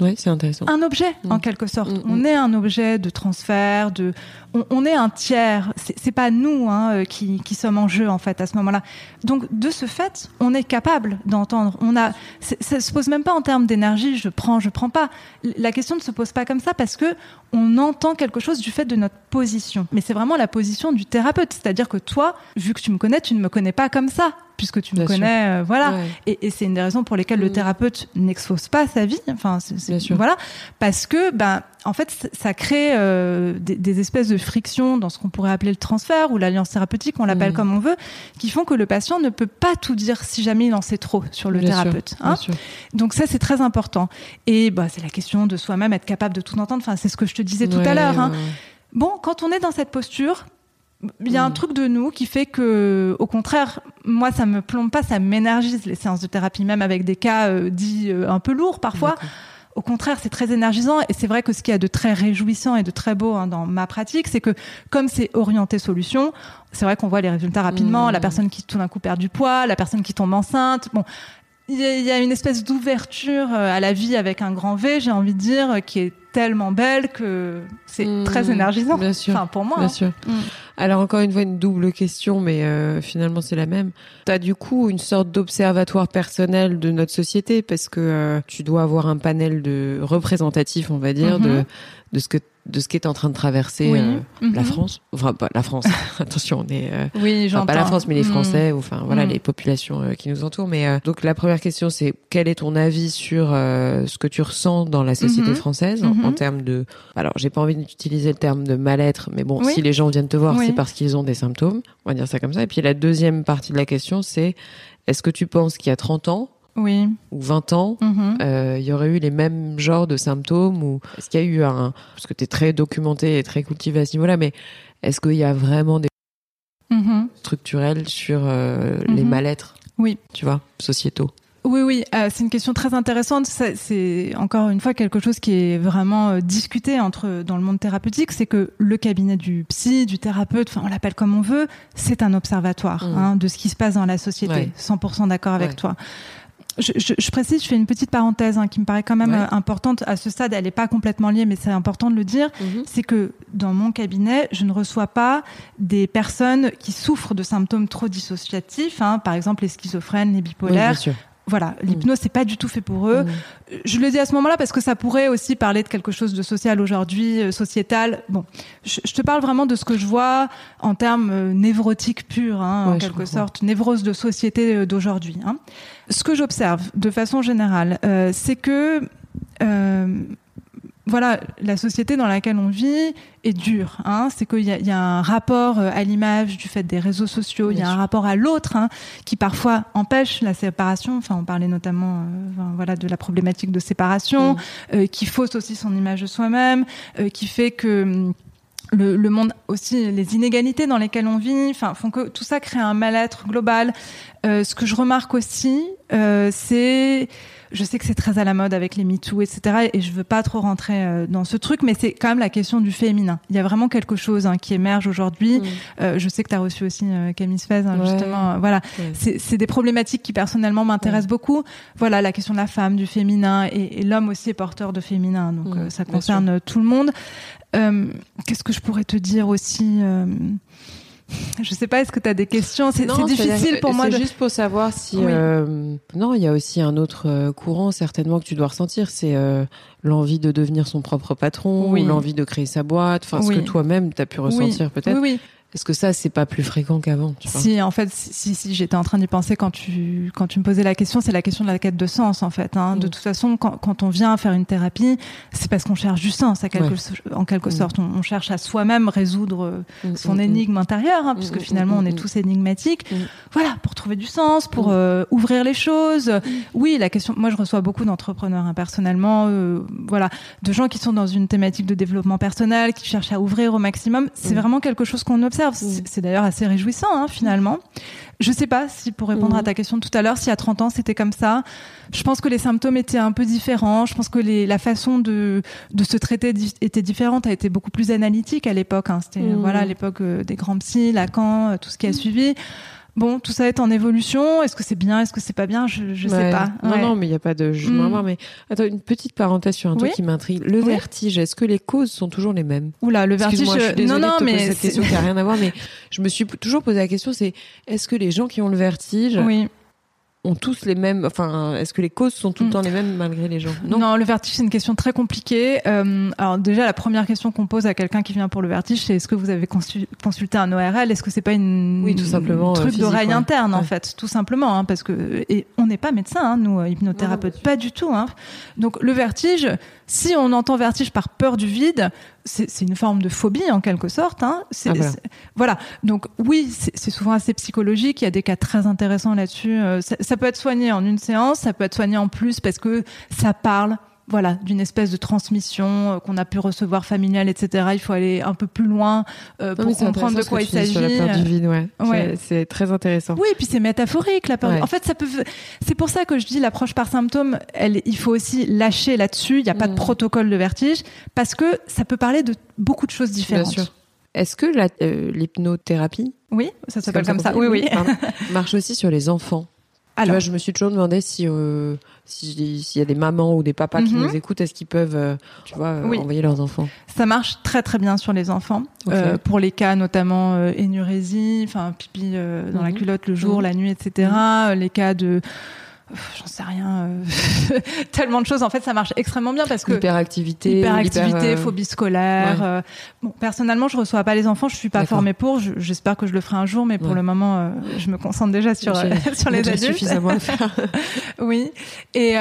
Speaker 1: Oui, c'est intéressant.
Speaker 2: un objet,
Speaker 1: Mm.
Speaker 2: en quelque sorte.
Speaker 1: Mm,
Speaker 2: On
Speaker 1: mm.
Speaker 2: est un objet de transfert, de, on, on est un tiers. C'est, pas nous hein, euh, qui, qui sommes en jeu en fait à ce moment-là. Donc de ce fait, on est capable d'entendre. On a, ça se pose même pas en termes d'énergie. Je prends, je prends pas. La question ne se pose pas comme ça parce que on entend quelque chose du fait de notre position. Mais c'est vraiment la position du thérapeute, c'est-à-dire que toi, vu que tu me connais, tu ne me connais pas comme ça, puisque tu me
Speaker 1: Bien
Speaker 2: connais, euh, voilà.
Speaker 1: Ouais.
Speaker 2: Et, et c'est une des raisons pour lesquelles le
Speaker 1: Mm.
Speaker 2: thérapeute n'expose pas sa vie. Enfin,
Speaker 1: sûr.
Speaker 2: voilà, parce que ben, en fait, ça crée euh, des, des espèces de frictions dans ce qu'on pourrait appeler le transfert ou l'alliance thérapeutique, on l'appelle
Speaker 1: Mm.
Speaker 2: comme on veut, qui font que le patient ne peut pas tout dire si jamais il en sait trop sur le
Speaker 1: Bien
Speaker 2: thérapeute. hein. Donc ça, c'est très important. Et bah, c'est la question de soi-même être capable de tout entendre. Enfin, c'est ce que je te disais tout à l'heure. hein.
Speaker 1: ouais.
Speaker 2: Bon, quand on est dans cette posture, il y a un
Speaker 1: Mm.
Speaker 2: truc de nous qui fait que, au contraire, moi, ça me plombe pas, ça m'énergise les séances de thérapie, même avec des cas euh, dits euh, un peu lourds parfois.
Speaker 1: D'accord.
Speaker 2: Au contraire, c'est très énergisant et c'est vrai que ce qu'il y a de très réjouissant et de très beau hein, dans ma pratique, c'est que comme c'est orienté solution, c'est vrai qu'on voit les résultats rapidement,
Speaker 1: Mm.
Speaker 2: la personne qui tout d'un coup perd du poids, la personne qui tombe enceinte. Bon, il y, y a une espèce d'ouverture euh, à la vie avec un grand V, j'ai envie de dire, qui est tellement belle que c'est
Speaker 1: Mm.
Speaker 2: très énergisant.
Speaker 1: Bien sûr.
Speaker 2: Enfin, pour moi.
Speaker 1: Bien
Speaker 2: hein.
Speaker 1: sûr.
Speaker 2: Mm.
Speaker 1: Alors encore une fois une double question, mais euh, finalement c'est la même. T'as du coup une sorte d'observatoire personnel de notre société parce que euh, tu dois avoir un panel de représentatif, on va dire, de
Speaker 2: Mhm.
Speaker 1: De ce que de ce qui est en train de traverser
Speaker 2: Oui.
Speaker 1: euh, la
Speaker 2: Mhm.
Speaker 1: France. Enfin pas la France. [laughs] Attention, on est euh,
Speaker 2: Oui,
Speaker 1: enfin, pas la France mais les
Speaker 2: Mm.
Speaker 1: Français ou enfin voilà
Speaker 2: Mm.
Speaker 1: les populations euh, qui nous entourent. Mais euh, donc la première question c'est quel est ton avis sur euh, ce que tu ressens dans la société
Speaker 2: Mhm.
Speaker 1: française en, en
Speaker 2: Mhm.
Speaker 1: termes de alors j'ai pas envie d'utiliser le terme de mal-être, mais bon
Speaker 2: Oui.
Speaker 1: si les gens viennent te voir c'est parce qu'ils ont des symptômes, on va dire ça comme ça. Et puis la deuxième partie de la question c'est est-ce que tu penses qu'il y a 30 ans
Speaker 2: Oui.
Speaker 1: ou 20 ans
Speaker 2: Mhm.
Speaker 1: euh, il y aurait eu les mêmes genres de symptômes ou est-ce qu'il y a eu un parce que tu es très documenté et très cultivé à ce niveau-là mais est-ce qu'il y a vraiment des
Speaker 2: Mhm.
Speaker 1: structurels sur euh, les
Speaker 2: Mhm.
Speaker 1: mal-être
Speaker 2: Oui.
Speaker 1: tu vois sociétaux?
Speaker 2: Oui, oui, euh, c'est une question très intéressante. C'est encore une fois quelque chose qui est vraiment euh, discuté entre dans le monde thérapeutique, c'est que le cabinet du psy, du thérapeute, enfin on l'appelle comme on veut, c'est un observatoire
Speaker 1: Mm.
Speaker 2: hein, de ce qui se passe dans la société.
Speaker 1: Ouais.
Speaker 2: 100% d'accord avec
Speaker 1: Ouais.
Speaker 2: toi. Je, je- je précise, je fais une petite parenthèse hein, qui me paraît quand même
Speaker 1: Ouais.
Speaker 2: euh, importante à ce stade. Elle n'est pas complètement liée, mais c'est important de le dire. C'est que dans mon cabinet, je ne reçois pas des personnes qui souffrent de symptômes trop dissociatifs, hein, par exemple les schizophrènes, les bipolaires. Voilà, l'hypnose c'est pas du tout fait pour eux.
Speaker 1: Mm.
Speaker 2: Je le dis à ce moment-là parce que ça pourrait aussi parler de quelque chose de social aujourd'hui, euh, sociétal. Bon, je, je te parle vraiment de ce que je vois en termes euh, névrotiques purs, hein, en
Speaker 1: Ouais,
Speaker 2: quelque sorte, névrose de société euh, d'aujourd'hui. Hein. Ce que j'observe de façon générale, euh, c'est que euh, voilà, la société dans laquelle on vit est dure. Hein. C'est qu'il y, y a un rapport euh, à l'image du fait des réseaux sociaux, il y a un rapport à l'autre hein, qui parfois empêche la séparation. Enfin, on parlait notamment euh, voilà, de la problématique de séparation,
Speaker 1: Mm.
Speaker 2: euh, qui fausse aussi son image de soi-même, euh, qui fait que hum, le, le monde aussi, les inégalités dans lesquelles on vit, enfin, font que tout ça crée un mal-être global. Euh, ce que je remarque aussi, Euh, c'est je sais que c'est très à la mode avec les MeToo, etc. Et je veux pas trop rentrer euh, dans ce truc, mais c'est quand même la question du féminin. Il y a vraiment quelque chose hein, qui émerge aujourd'hui.
Speaker 1: Mm.
Speaker 2: Euh, je sais que tu as reçu aussi Camille Sfez, hein,
Speaker 1: Ouais.
Speaker 2: justement. voilà,
Speaker 1: Ouais.
Speaker 2: c'est des problématiques qui personnellement m'intéressent beaucoup. Voilà, la question de la femme, du féminin, et, et l'homme aussi est porteur de féminin, donc
Speaker 1: Mm,
Speaker 2: ça concerne tout le monde. Euh, Qu'est-ce que je pourrais te dire aussi Je sais pas, est-ce que tu as des questions C'est difficile pour moi
Speaker 1: C'est
Speaker 2: de.
Speaker 1: juste pour savoir si.
Speaker 2: Oui.
Speaker 1: euh, non, il y a aussi un autre euh, courant certainement que tu dois ressentir, c'est euh, l'envie de devenir son propre patron,
Speaker 2: Oui.
Speaker 1: ou l'envie de créer sa boîte. Enfin,
Speaker 2: Oui.
Speaker 1: ce que toi-même t'as pu ressentir peut-être.
Speaker 2: Oui, oui.
Speaker 1: Est-ce que ça c'est pas plus fréquent qu'avant
Speaker 2: Si, en fait, si, j'étais en train d'y penser quand tu, quand tu me posais la question, c'est la question de la quête de sens, en fait. Hein. De
Speaker 1: Mm.
Speaker 2: toute façon, quand, quand on vient faire une thérapie, c'est parce qu'on cherche du sens, à quelque
Speaker 1: Ouais.
Speaker 2: so- en quelque
Speaker 1: Mm.
Speaker 2: sorte. On, on cherche à soi-même résoudre euh,
Speaker 1: Mm,
Speaker 2: son énigme intérieure, hein, puisque finalement, on est tous énigmatiques. Voilà, pour trouver du sens, pour euh, ouvrir les choses. Oui, la question. Moi, je reçois beaucoup d'entrepreneurs, hein, personnellement, euh, voilà, de gens qui sont dans une thématique de développement personnel, qui cherchent à ouvrir au maximum. C'est vraiment quelque chose qu'on observe. C'est c'est d'ailleurs assez réjouissant, hein, finalement. Je sais pas si, pour répondre
Speaker 1: Mm.
Speaker 2: à ta question de tout à l'heure, si à 30 ans c'était comme ça. Je pense que les symptômes étaient un peu différents. Je pense que les, la façon de, de se traiter di- était différente, a été beaucoup plus analytique à l'époque. Hein. C'était
Speaker 1: Mm.
Speaker 2: voilà l'époque euh, des grands psys, Lacan, euh, tout ce qui a suivi. Bon, tout ça est en évolution. Est-ce que c'est bien Est-ce que c'est pas bien? Je, je sais
Speaker 1: Ouais.
Speaker 2: pas.
Speaker 1: Non,
Speaker 2: Ouais.
Speaker 1: non, mais il n'y a pas de jugement
Speaker 2: Mm.
Speaker 1: avoir. Mais attends, une petite parenthèse sur un truc qui m'intrigue. Le
Speaker 2: Oui.
Speaker 1: vertige, est-ce que les causes sont toujours les mêmes?
Speaker 2: Oula, le vertige.
Speaker 1: Excuse-moi, je suis
Speaker 2: euh, non, non,
Speaker 1: de te
Speaker 2: mais
Speaker 1: poser cette question qui n'a rien à voir, mais je me suis toujours posé la question, c'est est-ce que les gens qui ont le vertige
Speaker 2: oui.
Speaker 1: Ont tous les mêmes, enfin, est-ce que les causes sont tout le
Speaker 2: Mm.
Speaker 1: temps les mêmes malgré les gens?
Speaker 2: Non. le vertige, c'est une question très compliquée. Euh, alors déjà, la première question qu'on pose à quelqu'un qui vient pour le vertige, c'est est-ce que vous avez consu- consulté un ORL Est-ce que c'est pas une
Speaker 1: Oui, tout simplement,
Speaker 2: un
Speaker 1: euh,
Speaker 2: truc d'oreille
Speaker 1: ouais.
Speaker 2: interne en fait, tout simplement, hein, parce que et on n'est pas médecin, hein, nous euh, hypnothérapeutes, pas du tout. Hein. Donc le vertige, si on entend vertige par peur du vide, c'est une forme de phobie en quelque sorte. Hein.
Speaker 1: Ah, voilà.
Speaker 2: Donc oui, c'est c'est souvent assez psychologique. Il y a des cas très intéressants là-dessus. Euh, ça, ça peut être soigné en une séance, ça peut être soigné en plus parce que ça parle. Voilà, d'une espèce de transmission euh, qu'on a pu recevoir familiale, etc. Il faut aller un peu plus loin euh,
Speaker 1: Non,
Speaker 2: pour comprendre de quoi il s'agit.
Speaker 1: ouais.
Speaker 2: Ouais.
Speaker 1: C'est- très intéressant.
Speaker 2: Oui, et puis c'est métaphorique la peur.
Speaker 1: Ouais.
Speaker 2: En fait, ça peut. C'est pour ça que je dis l'approche par symptôme. Elle, il faut aussi lâcher là-dessus. Il n'y a pas de
Speaker 1: Mm.
Speaker 2: protocole de vertige parce que ça peut parler de beaucoup de choses
Speaker 1: Bien
Speaker 2: différentes.
Speaker 1: sûr. Est-ce que euh, l'hypnothérapie,
Speaker 2: Oui, ça s'appelle comme ça.
Speaker 1: qu'on
Speaker 2: Oui, oui.
Speaker 1: marche aussi sur les enfants
Speaker 2: Alors,
Speaker 1: vois, je me suis toujours demandé si euh, si- s'il y a des mamans ou des papas qui
Speaker 2: Mhm.
Speaker 1: nous écoutent, est-ce qu'ils peuvent, euh, tu vois, euh,
Speaker 2: Oui.
Speaker 1: envoyer leurs enfants?
Speaker 2: Ça marche très très bien sur les enfants. Euh, pour les cas notamment euh, énurésie, enfin pipi dans la
Speaker 1: Mhm.
Speaker 2: culotte le jour,
Speaker 1: Mhm.
Speaker 2: la nuit, etc. Les cas de J'en sais rien, euh, [laughs] tellement de choses. En fait, ça marche extrêmement bien parce que
Speaker 1: Hyperactivité,
Speaker 2: hyperactivité,
Speaker 1: hyper, euh,
Speaker 2: phobie scolaire.
Speaker 1: ouais.
Speaker 2: euh, bon, personnellement, je reçois pas les enfants, je suis pas formée pour. je- J'espère que je le ferai un jour, mais pour
Speaker 1: Ouais.
Speaker 2: le moment, euh, je me concentre déjà sur [laughs] sur les adultes.
Speaker 1: suffisamment à faire. [laughs]
Speaker 2: Oui, et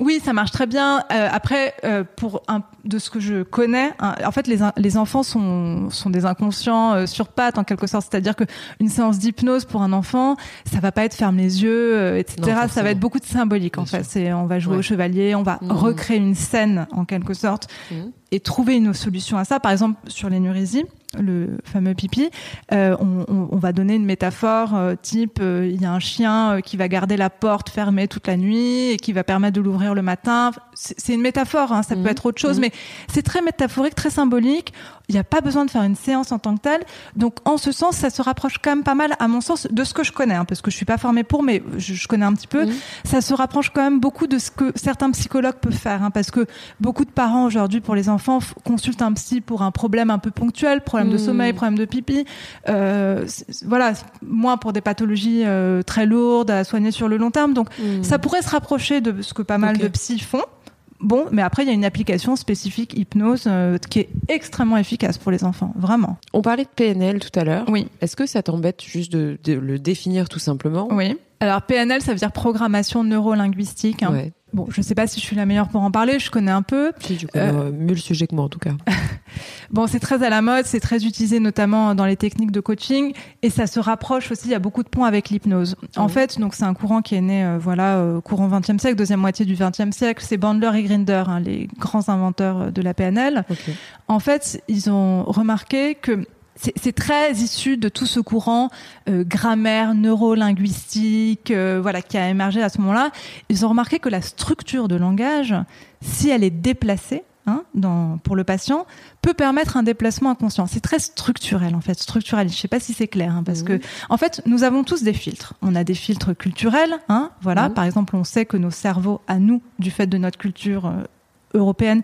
Speaker 2: oui, ça marche très bien. Après, pour un, de ce que je connais, hein, en fait, les, les enfants sont, sont des inconscients sur pattes en quelque sorte. C'est-à-dire que une séance d'hypnose pour un enfant, ça va pas être ferme les yeux, etc.
Speaker 1: Non,
Speaker 2: ça va être beaucoup de symbolique en fait. C'est on va jouer
Speaker 1: Ouais.
Speaker 2: au chevalier, on va
Speaker 1: Mhm.
Speaker 2: recréer une scène en quelque sorte
Speaker 1: Mhm.
Speaker 2: et trouver une solution à ça. Par exemple, sur l'énurésie, le fameux pipi, euh, on, on- on va donner une métaphore euh, type euh, il y a un chien qui va garder la porte fermée toute la nuit et qui va permettre de l'ouvrir le matin. C'est une métaphore, hein, ça peut être autre chose, mais c'est très métaphorique, très symbolique. Il n'y a pas besoin de faire une séance en tant que telle. Donc, en ce sens, ça se rapproche quand même pas mal, à mon sens, de ce que je connais, hein, parce que je suis pas formée pour, mais je, je connais un petit peu. Ça se rapproche quand même beaucoup de ce que certains psychologues peuvent faire, hein, parce que beaucoup de parents aujourd'hui, pour les enfants, consultent un psy pour un problème un peu ponctuel, problème de
Speaker 1: Mhm.
Speaker 2: sommeil, problème de pipi. Euh, voilà, moins pour des pathologies euh, très lourdes à soigner sur le long terme. Donc,
Speaker 1: Mhm.
Speaker 2: ça pourrait se rapprocher de ce que pas mal de psys font. Bon, mais après, il y a une application spécifique hypnose euh, qui est extrêmement efficace pour les enfants, vraiment.
Speaker 1: On parlait de PNL tout à l'heure.
Speaker 2: Oui.
Speaker 1: Est-ce que ça t'embête juste de, de le définir tout simplement
Speaker 2: Oui. Alors, PNL, ça veut dire programmation neurolinguistique. hein.
Speaker 1: Ouais.
Speaker 2: Bon, je sais pas si je suis la meilleure pour en parler, je connais un peu.
Speaker 1: Si, tu connais euh, mieux le sujet que moi en tout cas. [laughs]
Speaker 2: Bon, c'est très à la mode, c'est très utilisé notamment dans les techniques de coaching et ça se rapproche aussi, il y a beaucoup de points avec l'hypnose. En fait, donc c'est un courant qui est né euh, voilà, euh, courant 20e siècle, deuxième moitié du 20e siècle, c'est Bandler et Grinder, hein, les grands inventeurs euh, de la PNL.
Speaker 1: Ok.
Speaker 2: En fait, ils ont remarqué que c'est très issu de tout ce courant euh, grammaire neurolinguistique euh, voilà qui a émergé à ce moment-là. Ils ont remarqué que la structure de langage, si elle est déplacée hein, dans, pour le patient, peut permettre un déplacement inconscient. C'est très structurel en fait, structurel. Je sais pas si c'est clair hein, parce que en fait nous avons tous des filtres. On a des filtres culturels, hein, voilà. Par exemple, on sait que nos cerveaux, à nous, du fait de notre culture euh, européenne,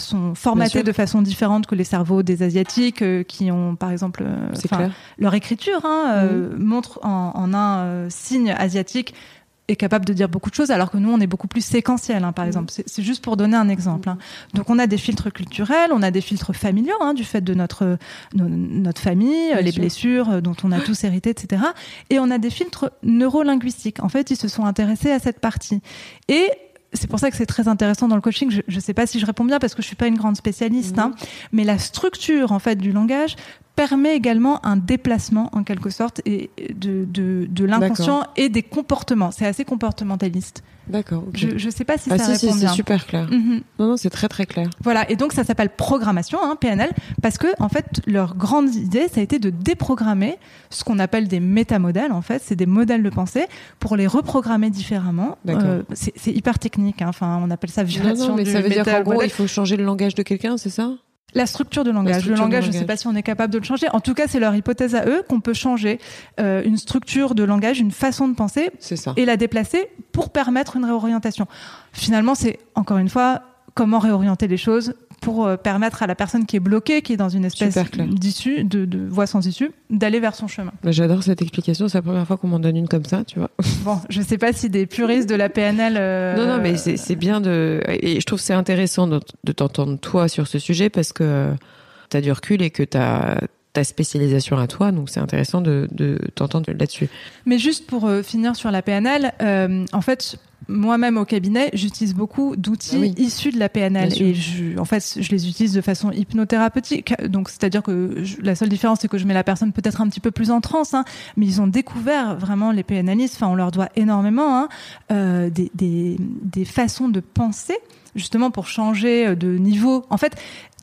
Speaker 2: sont formatés de façon différente que les cerveaux des asiatiques euh, qui ont par exemple euh, leur écriture hein, euh, mhm. montre en, un signe asiatique est capable de dire beaucoup de choses alors que nous on est beaucoup plus séquentiel hein, par mhm. exemple. C'est juste pour donner un exemple hein. donc on a des filtres culturels on a des filtres familiaux hein, du fait de notre notre famille les blessures dont on a [gasps] tous hérité etc et on a des filtres neurolinguistiques. En fait ils se sont intéressés à cette partie. Et c'est pour ça que c'est très intéressant dans le coaching. Je ne sais pas si je réponds bien parce que je suis pas une grande spécialiste, hein, mais la structure en fait du langage permet également un déplacement en quelque sorte et de, de, de l'inconscient et des comportements. C'est assez comportementaliste.
Speaker 1: D'accord.
Speaker 2: Je ne sais pas si ah, ça répond bien.
Speaker 1: C'est super clair. Mhm. Non, non, c'est très très clair.
Speaker 2: Voilà, et donc ça s'appelle programmation, hein, PNL, parce que en fait leur grande idée, ça a été de déprogrammer ce qu'on appelle des métamodèles. En fait, c'est des modèles de pensée pour les reprogrammer différemment. Euh, c'est hyper technique. Hein. Enfin, on appelle ça violation non, non, mais
Speaker 1: ça veut dire qu'en gros, il faut changer le langage de quelqu'un, c'est ça?
Speaker 2: La structure de langage. le langage, je ne sais pas si on est capable de le changer. En tout cas, c'est leur hypothèse à eux qu'on peut changer euh, une structure de langage, une façon de penser, et la déplacer pour permettre une réorientation. Finalement, c'est encore une fois comment réorienter les choses pour euh, permettre à la personne qui est bloquée, qui est dans une espèce d'issue, de, de, voie sans issue, d'aller vers son chemin.
Speaker 1: J'adore cette explication. C'est la première fois qu'on m'en donne une comme ça, tu vois. [laughs]
Speaker 2: Bon, je sais pas si des puristes de la PNL. Euh,
Speaker 1: non, non, mais c'est bien de. Et je trouve c'est intéressant de, de t'entendre toi sur ce sujet parce que tu as du recul et que tu as ta spécialisation à toi, donc c'est intéressant de, de t'entendre là-dessus.
Speaker 2: Mais juste pour euh, finir sur la PNL, euh, en fait, moi-même au cabinet, j'utilise beaucoup d'outils ah issus de la PNL et je, en fait, je les utilise de façon hypnothérapeutique. Donc, c'est-à-dire que la seule différence, c'est que je mets la personne peut-être un petit peu plus en transe, hein, mais ils ont découvert vraiment les PNListes. Enfin, on leur doit énormément hein, euh, des, des, des façons de penser justement pour changer de niveau. En fait,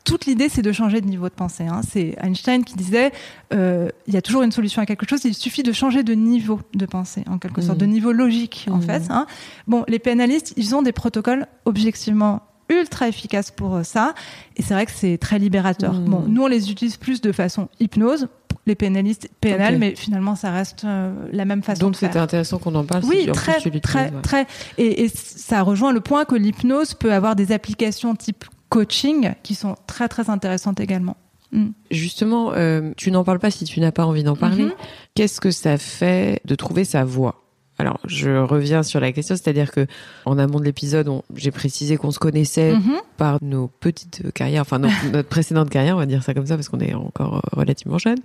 Speaker 2: toute l'idée, c'est de changer de niveau de pensée. Hein. C'est Einstein qui disait euh, il y a toujours une solution à quelque chose, il suffit de changer de niveau de pensée, en quelque sorte, de mmh. niveau logique, en mmh. fait. Hein. Bon, les pénalistes, ils ont des protocoles objectivement ultra efficaces pour euh, ça, et c'est vrai que c'est très libérateur. Mmh. Bon, nous, on les utilise plus de façon hypnose, les pénalistes PNL, mais finalement, ça reste euh, la même façon
Speaker 1: Donc,
Speaker 2: de faire.
Speaker 1: c'était intéressant qu'on en parle.
Speaker 2: Oui, très, très, très. Et, et, ça rejoint le point que l'hypnose peut avoir des applications type coaching qui sont très très intéressantes également.
Speaker 1: Mm. Justement, euh, tu n'en parles pas si tu n'as pas envie d'en parler. Mm-hmm. Qu'est-ce que ça fait de trouver sa voix? Alors, je reviens sur la question, c'est-à-dire que en amont de l'épisode, j'ai précisé qu'on se connaissait mm-hmm. par nos petites carrières, enfin [laughs] notre précédente carrière, on va dire ça comme ça, parce qu'on est encore euh, relativement jeune.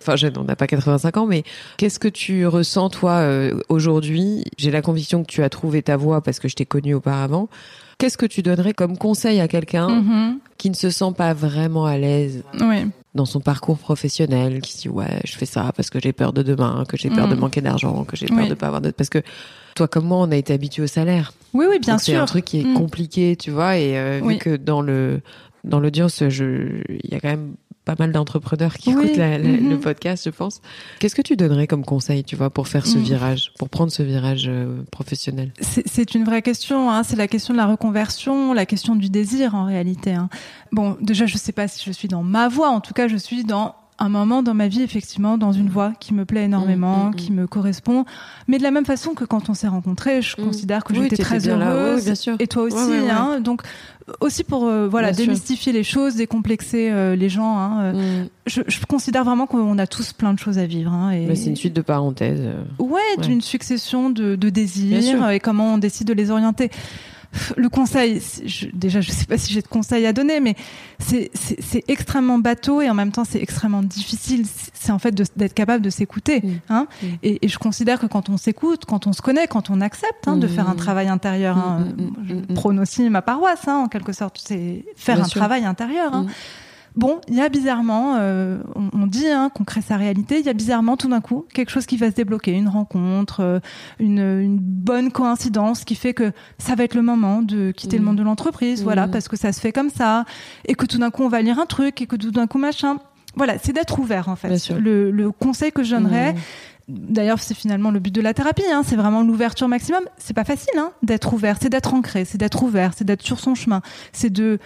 Speaker 1: Enfin jeune, on n'a pas 85 ans, mais qu'est-ce que tu ressens toi euh, aujourd'hui? J'ai la conviction que tu as trouvé ta voix parce que je t'ai connue auparavant. Qu'est-ce que tu donnerais comme conseil à quelqu'un mm-hmm. qui ne se sent pas vraiment à l'aise dans son parcours professionnel, qui se dit ouais, je fais ça parce que j'ai peur de demain, que j'ai peur de mm. manquer d'argent, que j'ai peur de pas avoir de parce que toi comme moi, on a été habitué au salaire.
Speaker 2: Oui, oui, bien sûr.
Speaker 1: C'est un truc qui est mm. compliqué, tu vois, et euh, vu que dans le dans l'audience, je il y a quand même pas mal d'entrepreneurs qui écoutent le mhm. podcast, je pense. Qu'est-ce que tu donnerais comme conseil, tu vois, pour faire ce mhm. virage, pour prendre ce virage euh, professionnel?
Speaker 2: C'est une vraie question. Hein. C'est la question de la reconversion, la question du désir en réalité. Hein. Bon, déjà, je sais pas si je suis dans ma voie. En tout cas, je suis dans un moment dans ma vie, effectivement, dans une voie qui me plaît énormément, mm, mm, qui mm. me correspond. Mais de la même façon que quand on s'est rencontrés, je considère que j'étais très heureuse. Et toi aussi, hein. Donc, aussi pour euh, voilà démystifier les choses, décomplexer euh, les gens. Hein, euh, je, je, considère vraiment qu'on a tous plein de choses à vivre. Hein,
Speaker 1: et... c'est une suite de parenthèses.
Speaker 2: Ouais, d'une succession de, de désirs et comment on décide de les orienter le conseil, je, déjà, je sais pas si j'ai de conseils à donner, mais c'est extrêmement bateau et en même temps, c'est extrêmement difficile. C'est en fait d'être capable de s'écouter. Hein et, et, je considère que quand on s'écoute, quand on se connaît, quand on accepte hein, de faire un travail intérieur, hein, je prône aussi ma paroisse, hein, en quelque sorte, c'est faire un travail intérieur. Hein, Bon, il y a bizarrement, euh, on, dit hein, qu'on crée sa réalité, il y a bizarrement tout d'un coup quelque chose qui va se débloquer, une rencontre, euh, une, bonne coïncidence qui fait que ça va être le moment de quitter le monde de l'entreprise, voilà, parce que ça se fait comme ça, et que tout d'un coup on va lire un truc, et que tout d'un coup machin. voilà, c'est d'être ouvert en fait. Le, le conseil que je donnerais,
Speaker 1: Mmh.
Speaker 2: d'ailleurs c'est finalement le but de la thérapie, hein, c'est vraiment l'ouverture maximum. C'est pas facile hein, d'être ouvert, c'est d'être ancré, c'est d'être ouvert, c'est d'être sur son chemin, c'est de.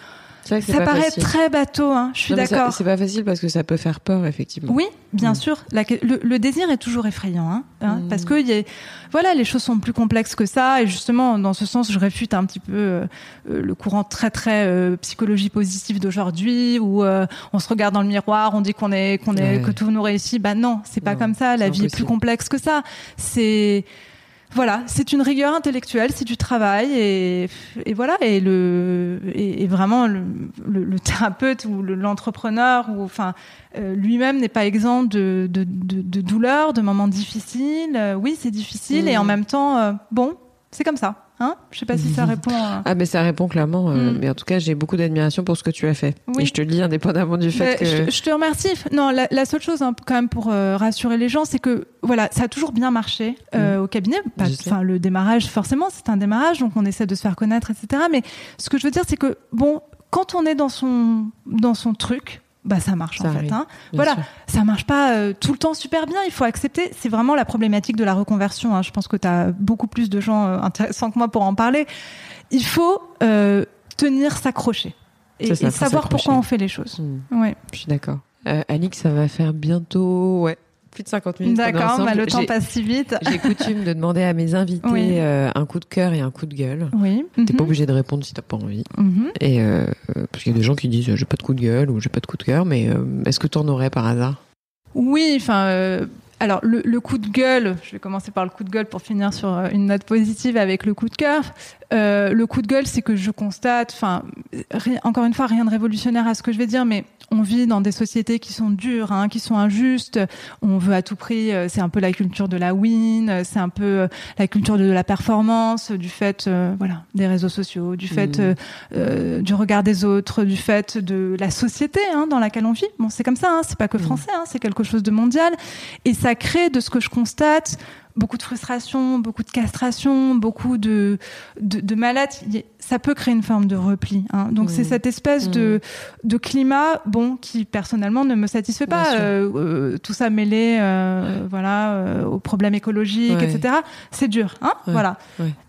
Speaker 2: Ça paraît
Speaker 1: facile.
Speaker 2: très bateau, hein, je suis d'accord.
Speaker 1: C'est pas facile parce que ça peut faire peur, effectivement.
Speaker 2: Oui, bien
Speaker 1: Mm.
Speaker 2: sûr. La- le, le désir est toujours effrayant, hein, hein,
Speaker 1: Mm.
Speaker 2: parce que y a- voilà, les choses sont plus complexes que ça. Et justement, dans ce sens, je réfute un petit peu euh, euh, le courant très très euh, psychologie positive d'aujourd'hui, où euh, on se regarde dans le miroir, on dit qu'on est qu'on est
Speaker 1: Ouais.
Speaker 2: que tout nous réussit. Bah non, c'est pas
Speaker 1: Non,
Speaker 2: comme ça. La vie est plus complexe que ça. C'est voilà, c'est une rigueur intellectuelle, c'est du travail et, et voilà et le et, et vraiment le, le, le thérapeute ou le- l'entrepreneur ou enfin euh, lui-même n'est pas exempt de de, de, de douleurs, de moments difficiles. Euh, oui, c'est difficile et
Speaker 1: Mm.
Speaker 2: en même temps euh, bon, c'est comme ça. Hein Je sais pas si ça [laughs] répond. À...
Speaker 1: Ah, mais ça répond clairement. euh,
Speaker 2: Mm.
Speaker 1: Mais en tout cas, j'ai beaucoup d'admiration pour ce que tu as fait.
Speaker 2: Oui.
Speaker 1: Et je te le dis indépendamment du fait
Speaker 2: Mais
Speaker 1: que.
Speaker 2: je, je te remercie. Non, la, la seule chose hein, quand même pour euh, rassurer les gens, c'est que voilà, ça a toujours bien marché euh, au cabinet.
Speaker 1: Sais.
Speaker 2: Enfin, le démarrage, forcément, c'est un démarrage, donc on essaie de se faire connaître, etc. Mais ce que je veux dire, c'est que bon, quand on est dans son dans son truc, bah ça marche
Speaker 1: Ça
Speaker 2: en fait. Hein. Voilà,
Speaker 1: sûr.
Speaker 2: ça marche pas euh, tout le temps super bien. Il faut accepter. C'est vraiment la problématique de la reconversion. hein. Je pense que tu as beaucoup plus de gens euh, intéressants que moi pour en parler. Il faut euh, tenir, s'accrocher et,
Speaker 1: ça,
Speaker 2: savoir pourquoi on fait les choses.
Speaker 1: Mm.
Speaker 2: Ouais.
Speaker 1: Je suis d'accord. Alix, ça va faire bientôt, ouais, plus de 50 minutes.
Speaker 2: D'accord, bah, le temps passe si vite.
Speaker 1: J'ai coutume de demander à mes invités
Speaker 2: Oui.
Speaker 1: euh, un coup de cœur et un coup de gueule.
Speaker 2: Oui.
Speaker 1: T'es
Speaker 2: Mhm.
Speaker 1: pas obligé de répondre si t'as pas envie.
Speaker 2: Mhm.
Speaker 1: Et euh, parce qu'il y a des gens qui disent euh, j'ai pas de coup de gueule ou j'ai pas de coup de cœur, mais euh, est-ce que t'en aurais par hasard?
Speaker 2: Oui, enfin. Alors le, le coup de gueule, je vais commencer par le coup de gueule pour finir sur euh, une note positive avec le coup de cœur. Euh, le coup de gueule, c'est que je constate, enfin, encore une fois, rien de révolutionnaire à ce que je vais dire, mais on vit dans des sociétés qui sont dures, hein, qui sont injustes. On veut à tout prix, euh, c'est un peu la culture de la win, c'est un peu la culture de la performance, du fait, euh, voilà, des réseaux sociaux, du fait euh, euh, du regard des autres, du fait de la société hein, dans laquelle on vit. Bon, c'est comme ça, hein, c'est pas que
Speaker 1: Mhm.
Speaker 2: français, hein, c'est quelque chose de mondial, et ça crée, de ce que je constate, beaucoup de frustration, beaucoup de castration, beaucoup de de, de malades. Ça peut créer une forme de repli. Hein. Donc c'est cette espèce de de climat, bon, qui personnellement ne me satisfait pas. Euh, euh, tout ça mêlé, euh, voilà, aux problèmes écologiques,
Speaker 1: Ouais.
Speaker 2: etc. C'est dur, hein.
Speaker 1: Ouais.
Speaker 2: Voilà.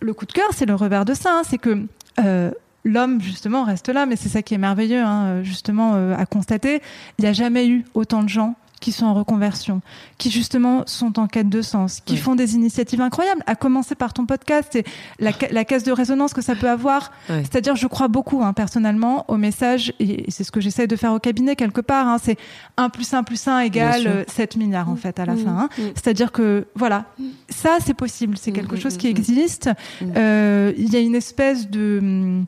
Speaker 2: Le coup de cœur, c'est le revers de ça. hein. C'est que l'homme justement reste là, mais c'est ça qui est merveilleux, hein, justement euh, à constater. Il n'y a jamais eu autant de gens qui sont en reconversion, qui justement sont en quête de sens, qui font des initiatives incroyables, à commencer par ton podcast et la, la caisse de résonance que ça peut avoir. C'est-à-dire, je crois beaucoup, hein, personnellement, au message, et c'est ce que j'essaie de faire au cabinet quelque part, hein, c'est 1 plus 1 plus 1
Speaker 1: Bien
Speaker 2: égale
Speaker 1: sûr.
Speaker 2: euh, 7 milliards, en fait, à la
Speaker 1: Mmh.
Speaker 2: fin. hein.
Speaker 1: Mmh.
Speaker 2: C'est-à-dire que, voilà, ça, c'est possible, c'est
Speaker 1: Mmh,
Speaker 2: quelque
Speaker 1: mmh,
Speaker 2: chose
Speaker 1: mmh,
Speaker 2: qui
Speaker 1: mmh.
Speaker 2: existe.
Speaker 1: Mmh.
Speaker 2: Euh, Il y a une espèce de,
Speaker 1: Mmh.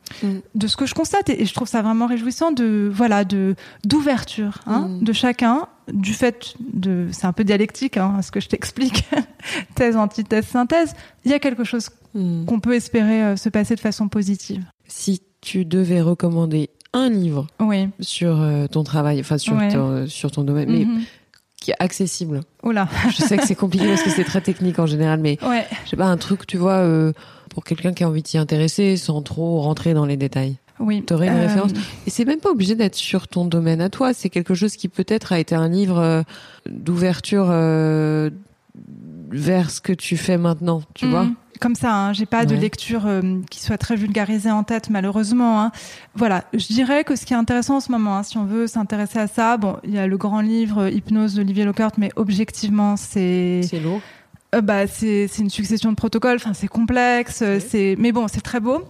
Speaker 2: de ce que je constate, et et je trouve ça vraiment réjouissant, de, voilà, de, d'ouverture hein,
Speaker 1: Mmh.
Speaker 2: de chacun, du fait de, c'est un peu dialectique, hein, ce que je t'explique, [laughs] thèse, antithèse, synthèse, il y a quelque chose
Speaker 1: Hmm.
Speaker 2: qu'on peut espérer euh, se passer de façon positive.
Speaker 1: Si tu devais recommander un livre
Speaker 2: Oui.
Speaker 1: sur euh, ton travail, enfin sur,
Speaker 2: Ouais.
Speaker 1: ton, sur ton domaine, mais
Speaker 2: Mhm.
Speaker 1: qui est accessible.
Speaker 2: Oula.
Speaker 1: Je sais que c'est compliqué parce que c'est très technique en général, mais
Speaker 2: Ouais.
Speaker 1: je sais pas, un truc, tu vois, euh, pour quelqu'un qui a envie de s'y intéresser sans trop rentrer dans les détails.
Speaker 2: Oui.
Speaker 1: T'aurais une
Speaker 2: Euh,
Speaker 1: référence Et c'est même pas obligé d'être sur ton domaine à toi. C'est quelque chose qui peut-être a été un livre euh, d'ouverture euh, vers ce que tu fais maintenant, tu
Speaker 2: Mhm.
Speaker 1: vois
Speaker 2: Comme ça, hein, j'ai pas de lecture euh, qui soit très vulgarisée en tête, malheureusement. hein. Voilà, je dirais que ce qui est intéressant en ce moment, hein, si on veut s'intéresser à ça, bon, il y a le grand livre Hypnose d'Olivier Lockert, mais objectivement, c'est
Speaker 1: C'est lourd.
Speaker 2: Euh, bah, c'est une succession de protocoles. Enfin, c'est complexe. euh, C'est mais bon, c'est très beau.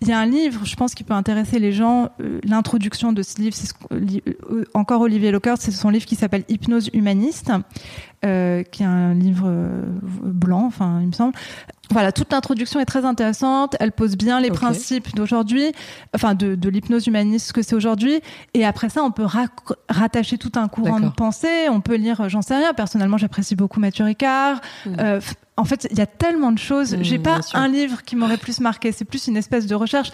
Speaker 2: Il y a un livre, je pense, qui peut intéresser les gens. euh, L'introduction de ce livre, euh, encore Olivier Lockert, c'est son livre qui s'appelle Hypnose humaniste, qui est un livre blanc, enfin, il me semble. Voilà, toute l'introduction est très intéressante. Elle pose bien les principes d'aujourd'hui, enfin de, de l'hypnose humaniste, ce que c'est aujourd'hui. Et après ça, on peut rattacher tout un courant de pensée. On peut lire, euh, j'en sais rien. Personnellement, j'apprécie beaucoup Mathieu Ricard. Euh, en fait, il y a tellement de choses. J'ai pas un livre qui m'aurait plus marqué. C'est plus une espèce de recherche.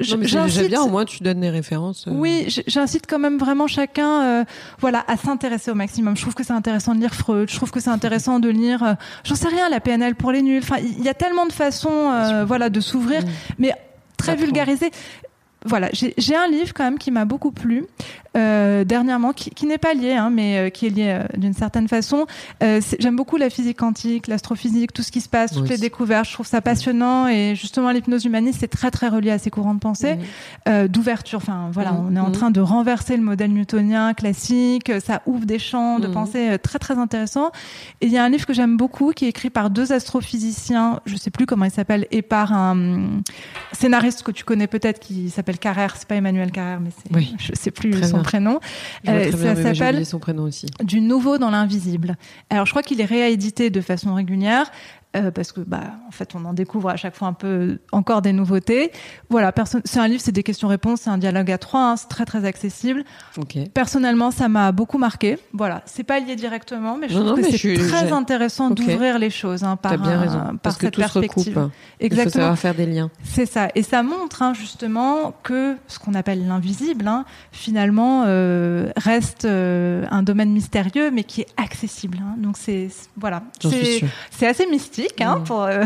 Speaker 2: J'incite-
Speaker 1: bien, au moins tu donnes des références. euh.
Speaker 2: oui, j'incite quand même vraiment chacun, euh, voilà, à s'intéresser au maximum. Je trouve que c'est intéressant de lire Freud. Je trouve que c'est intéressant de lire, j'en sais rien, la PNL pour les nuls. Enfin, il y a tellement de façons, euh, voilà, de s'ouvrir,
Speaker 1: Mm.
Speaker 2: mais très vulgarisé. Voilà, j'ai j'ai un livre quand même qui m'a beaucoup plu. Euh, dernièrement, qui, qui n'est pas lié, hein, mais euh, qui est lié euh, d'une certaine façon. Euh, J'aime beaucoup la physique quantique, l'astrophysique, tout ce qui se passe, toutes
Speaker 1: Oui.
Speaker 2: les découvertes. Je trouve ça passionnant et justement l'hypnose humaniste, c'est très très relié à ces courants de pensée, euh, d'ouverture. Enfin voilà,
Speaker 1: Mhm.
Speaker 2: on est en
Speaker 1: Mhm.
Speaker 2: train de renverser le modèle newtonien classique. Ça ouvre des champs de
Speaker 1: Mhm.
Speaker 2: pensée très très intéressants. Et il y a un livre que j'aime beaucoup qui est écrit par deux astrophysiciens, je sais plus comment il s'appelle, et par un scénariste que tu connais peut-être qui s'appelle Carrère. C'est pas Emmanuel Carrère, mais c'est,
Speaker 1: Oui.
Speaker 2: je sais plus son prénom. Euh, ça s'appelle
Speaker 1: oublié son prénom aussi.
Speaker 2: du nouveau dans l'invisible. Alors je crois qu'il est réédité de façon régulière. Euh, parce que bah en fait on en découvre à chaque fois un peu encore des nouveautés. Voilà, c'est un livre, c'est des questions-réponses, c'est un dialogue à trois, hein, c'est très très accessible.
Speaker 1: Ok.
Speaker 2: Personnellement, ça m'a beaucoup marqué. Voilà, c'est pas lié directement, mais je
Speaker 1: Non,
Speaker 2: trouve
Speaker 1: non,
Speaker 2: que c'est très intéressant d'ouvrir les choses hein, par,
Speaker 1: bien
Speaker 2: un-
Speaker 1: raison.
Speaker 2: par
Speaker 1: Parce que
Speaker 2: cette
Speaker 1: tout se
Speaker 2: perspective.
Speaker 1: recoupe. Il faut savoir faire des liens.
Speaker 2: C'est ça. Et ça montre hein, justement que ce qu'on appelle l'invisible, hein, finalement, euh, reste euh, un domaine mystérieux, mais qui est accessible. Donc c'est voilà, c'est assez mystique hein,
Speaker 1: Mm.
Speaker 2: pour. euh,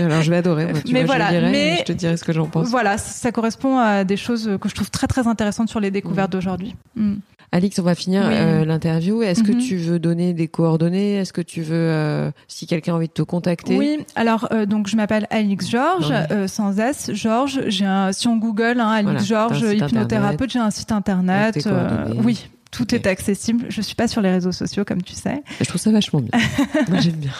Speaker 1: Alors je vais adorer. moi, tu
Speaker 2: Mais
Speaker 1: vois,
Speaker 2: voilà,
Speaker 1: je, le dirai
Speaker 2: mais-
Speaker 1: et je te dirai ce que j'en pense.
Speaker 2: voilà, ça correspond à des choses que je trouve très très intéressantes sur les découvertes d'aujourd'hui. Mm.
Speaker 1: Alix, on va finir
Speaker 2: Oui.
Speaker 1: euh, l'interview. Est-ce que
Speaker 2: Mhm.
Speaker 1: tu veux donner des coordonnées? Est-ce que tu veux, euh, si quelqu'un a envie de te contacter?
Speaker 2: Oui, alors euh, donc je m'appelle Alix Georges, sans S, Georges. J'ai un, si on Google hein, Alix
Speaker 1: Voilà,
Speaker 2: Georges hypnothérapeute, j'ai un site internet. Oui, tout est accessible. Je suis pas sur les réseaux sociaux comme tu sais,
Speaker 1: Je trouve ça vachement bien. [laughs] Moi j'aime bien.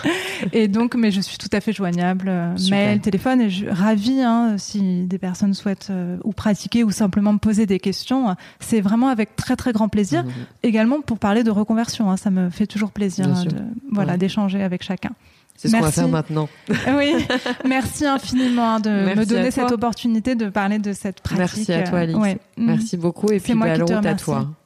Speaker 2: et donc mais je suis tout à fait joignable, euh,
Speaker 1: Super.
Speaker 2: mail, téléphone, et je ravie hein, si des personnes souhaitent euh, ou pratiquer ou simplement me poser des questions. C'est vraiment avec très très grand plaisir.
Speaker 1: Mhm.
Speaker 2: Également pour parler de reconversion, hein, ça me fait toujours plaisir hein, de, voilà
Speaker 1: Ouais.
Speaker 2: d'échanger avec chacun.
Speaker 1: C'est ce qu'on va faire maintenant. [laughs]
Speaker 2: Oui, merci infiniment de
Speaker 1: Merci
Speaker 2: me donner cette opportunité de parler de cette pratique.
Speaker 1: Merci à toi,
Speaker 2: euh,
Speaker 1: Alix.
Speaker 2: ouais. Mm.
Speaker 1: Merci beaucoup et puis
Speaker 2: moi
Speaker 1: bah, à
Speaker 2: remercie.
Speaker 1: toi.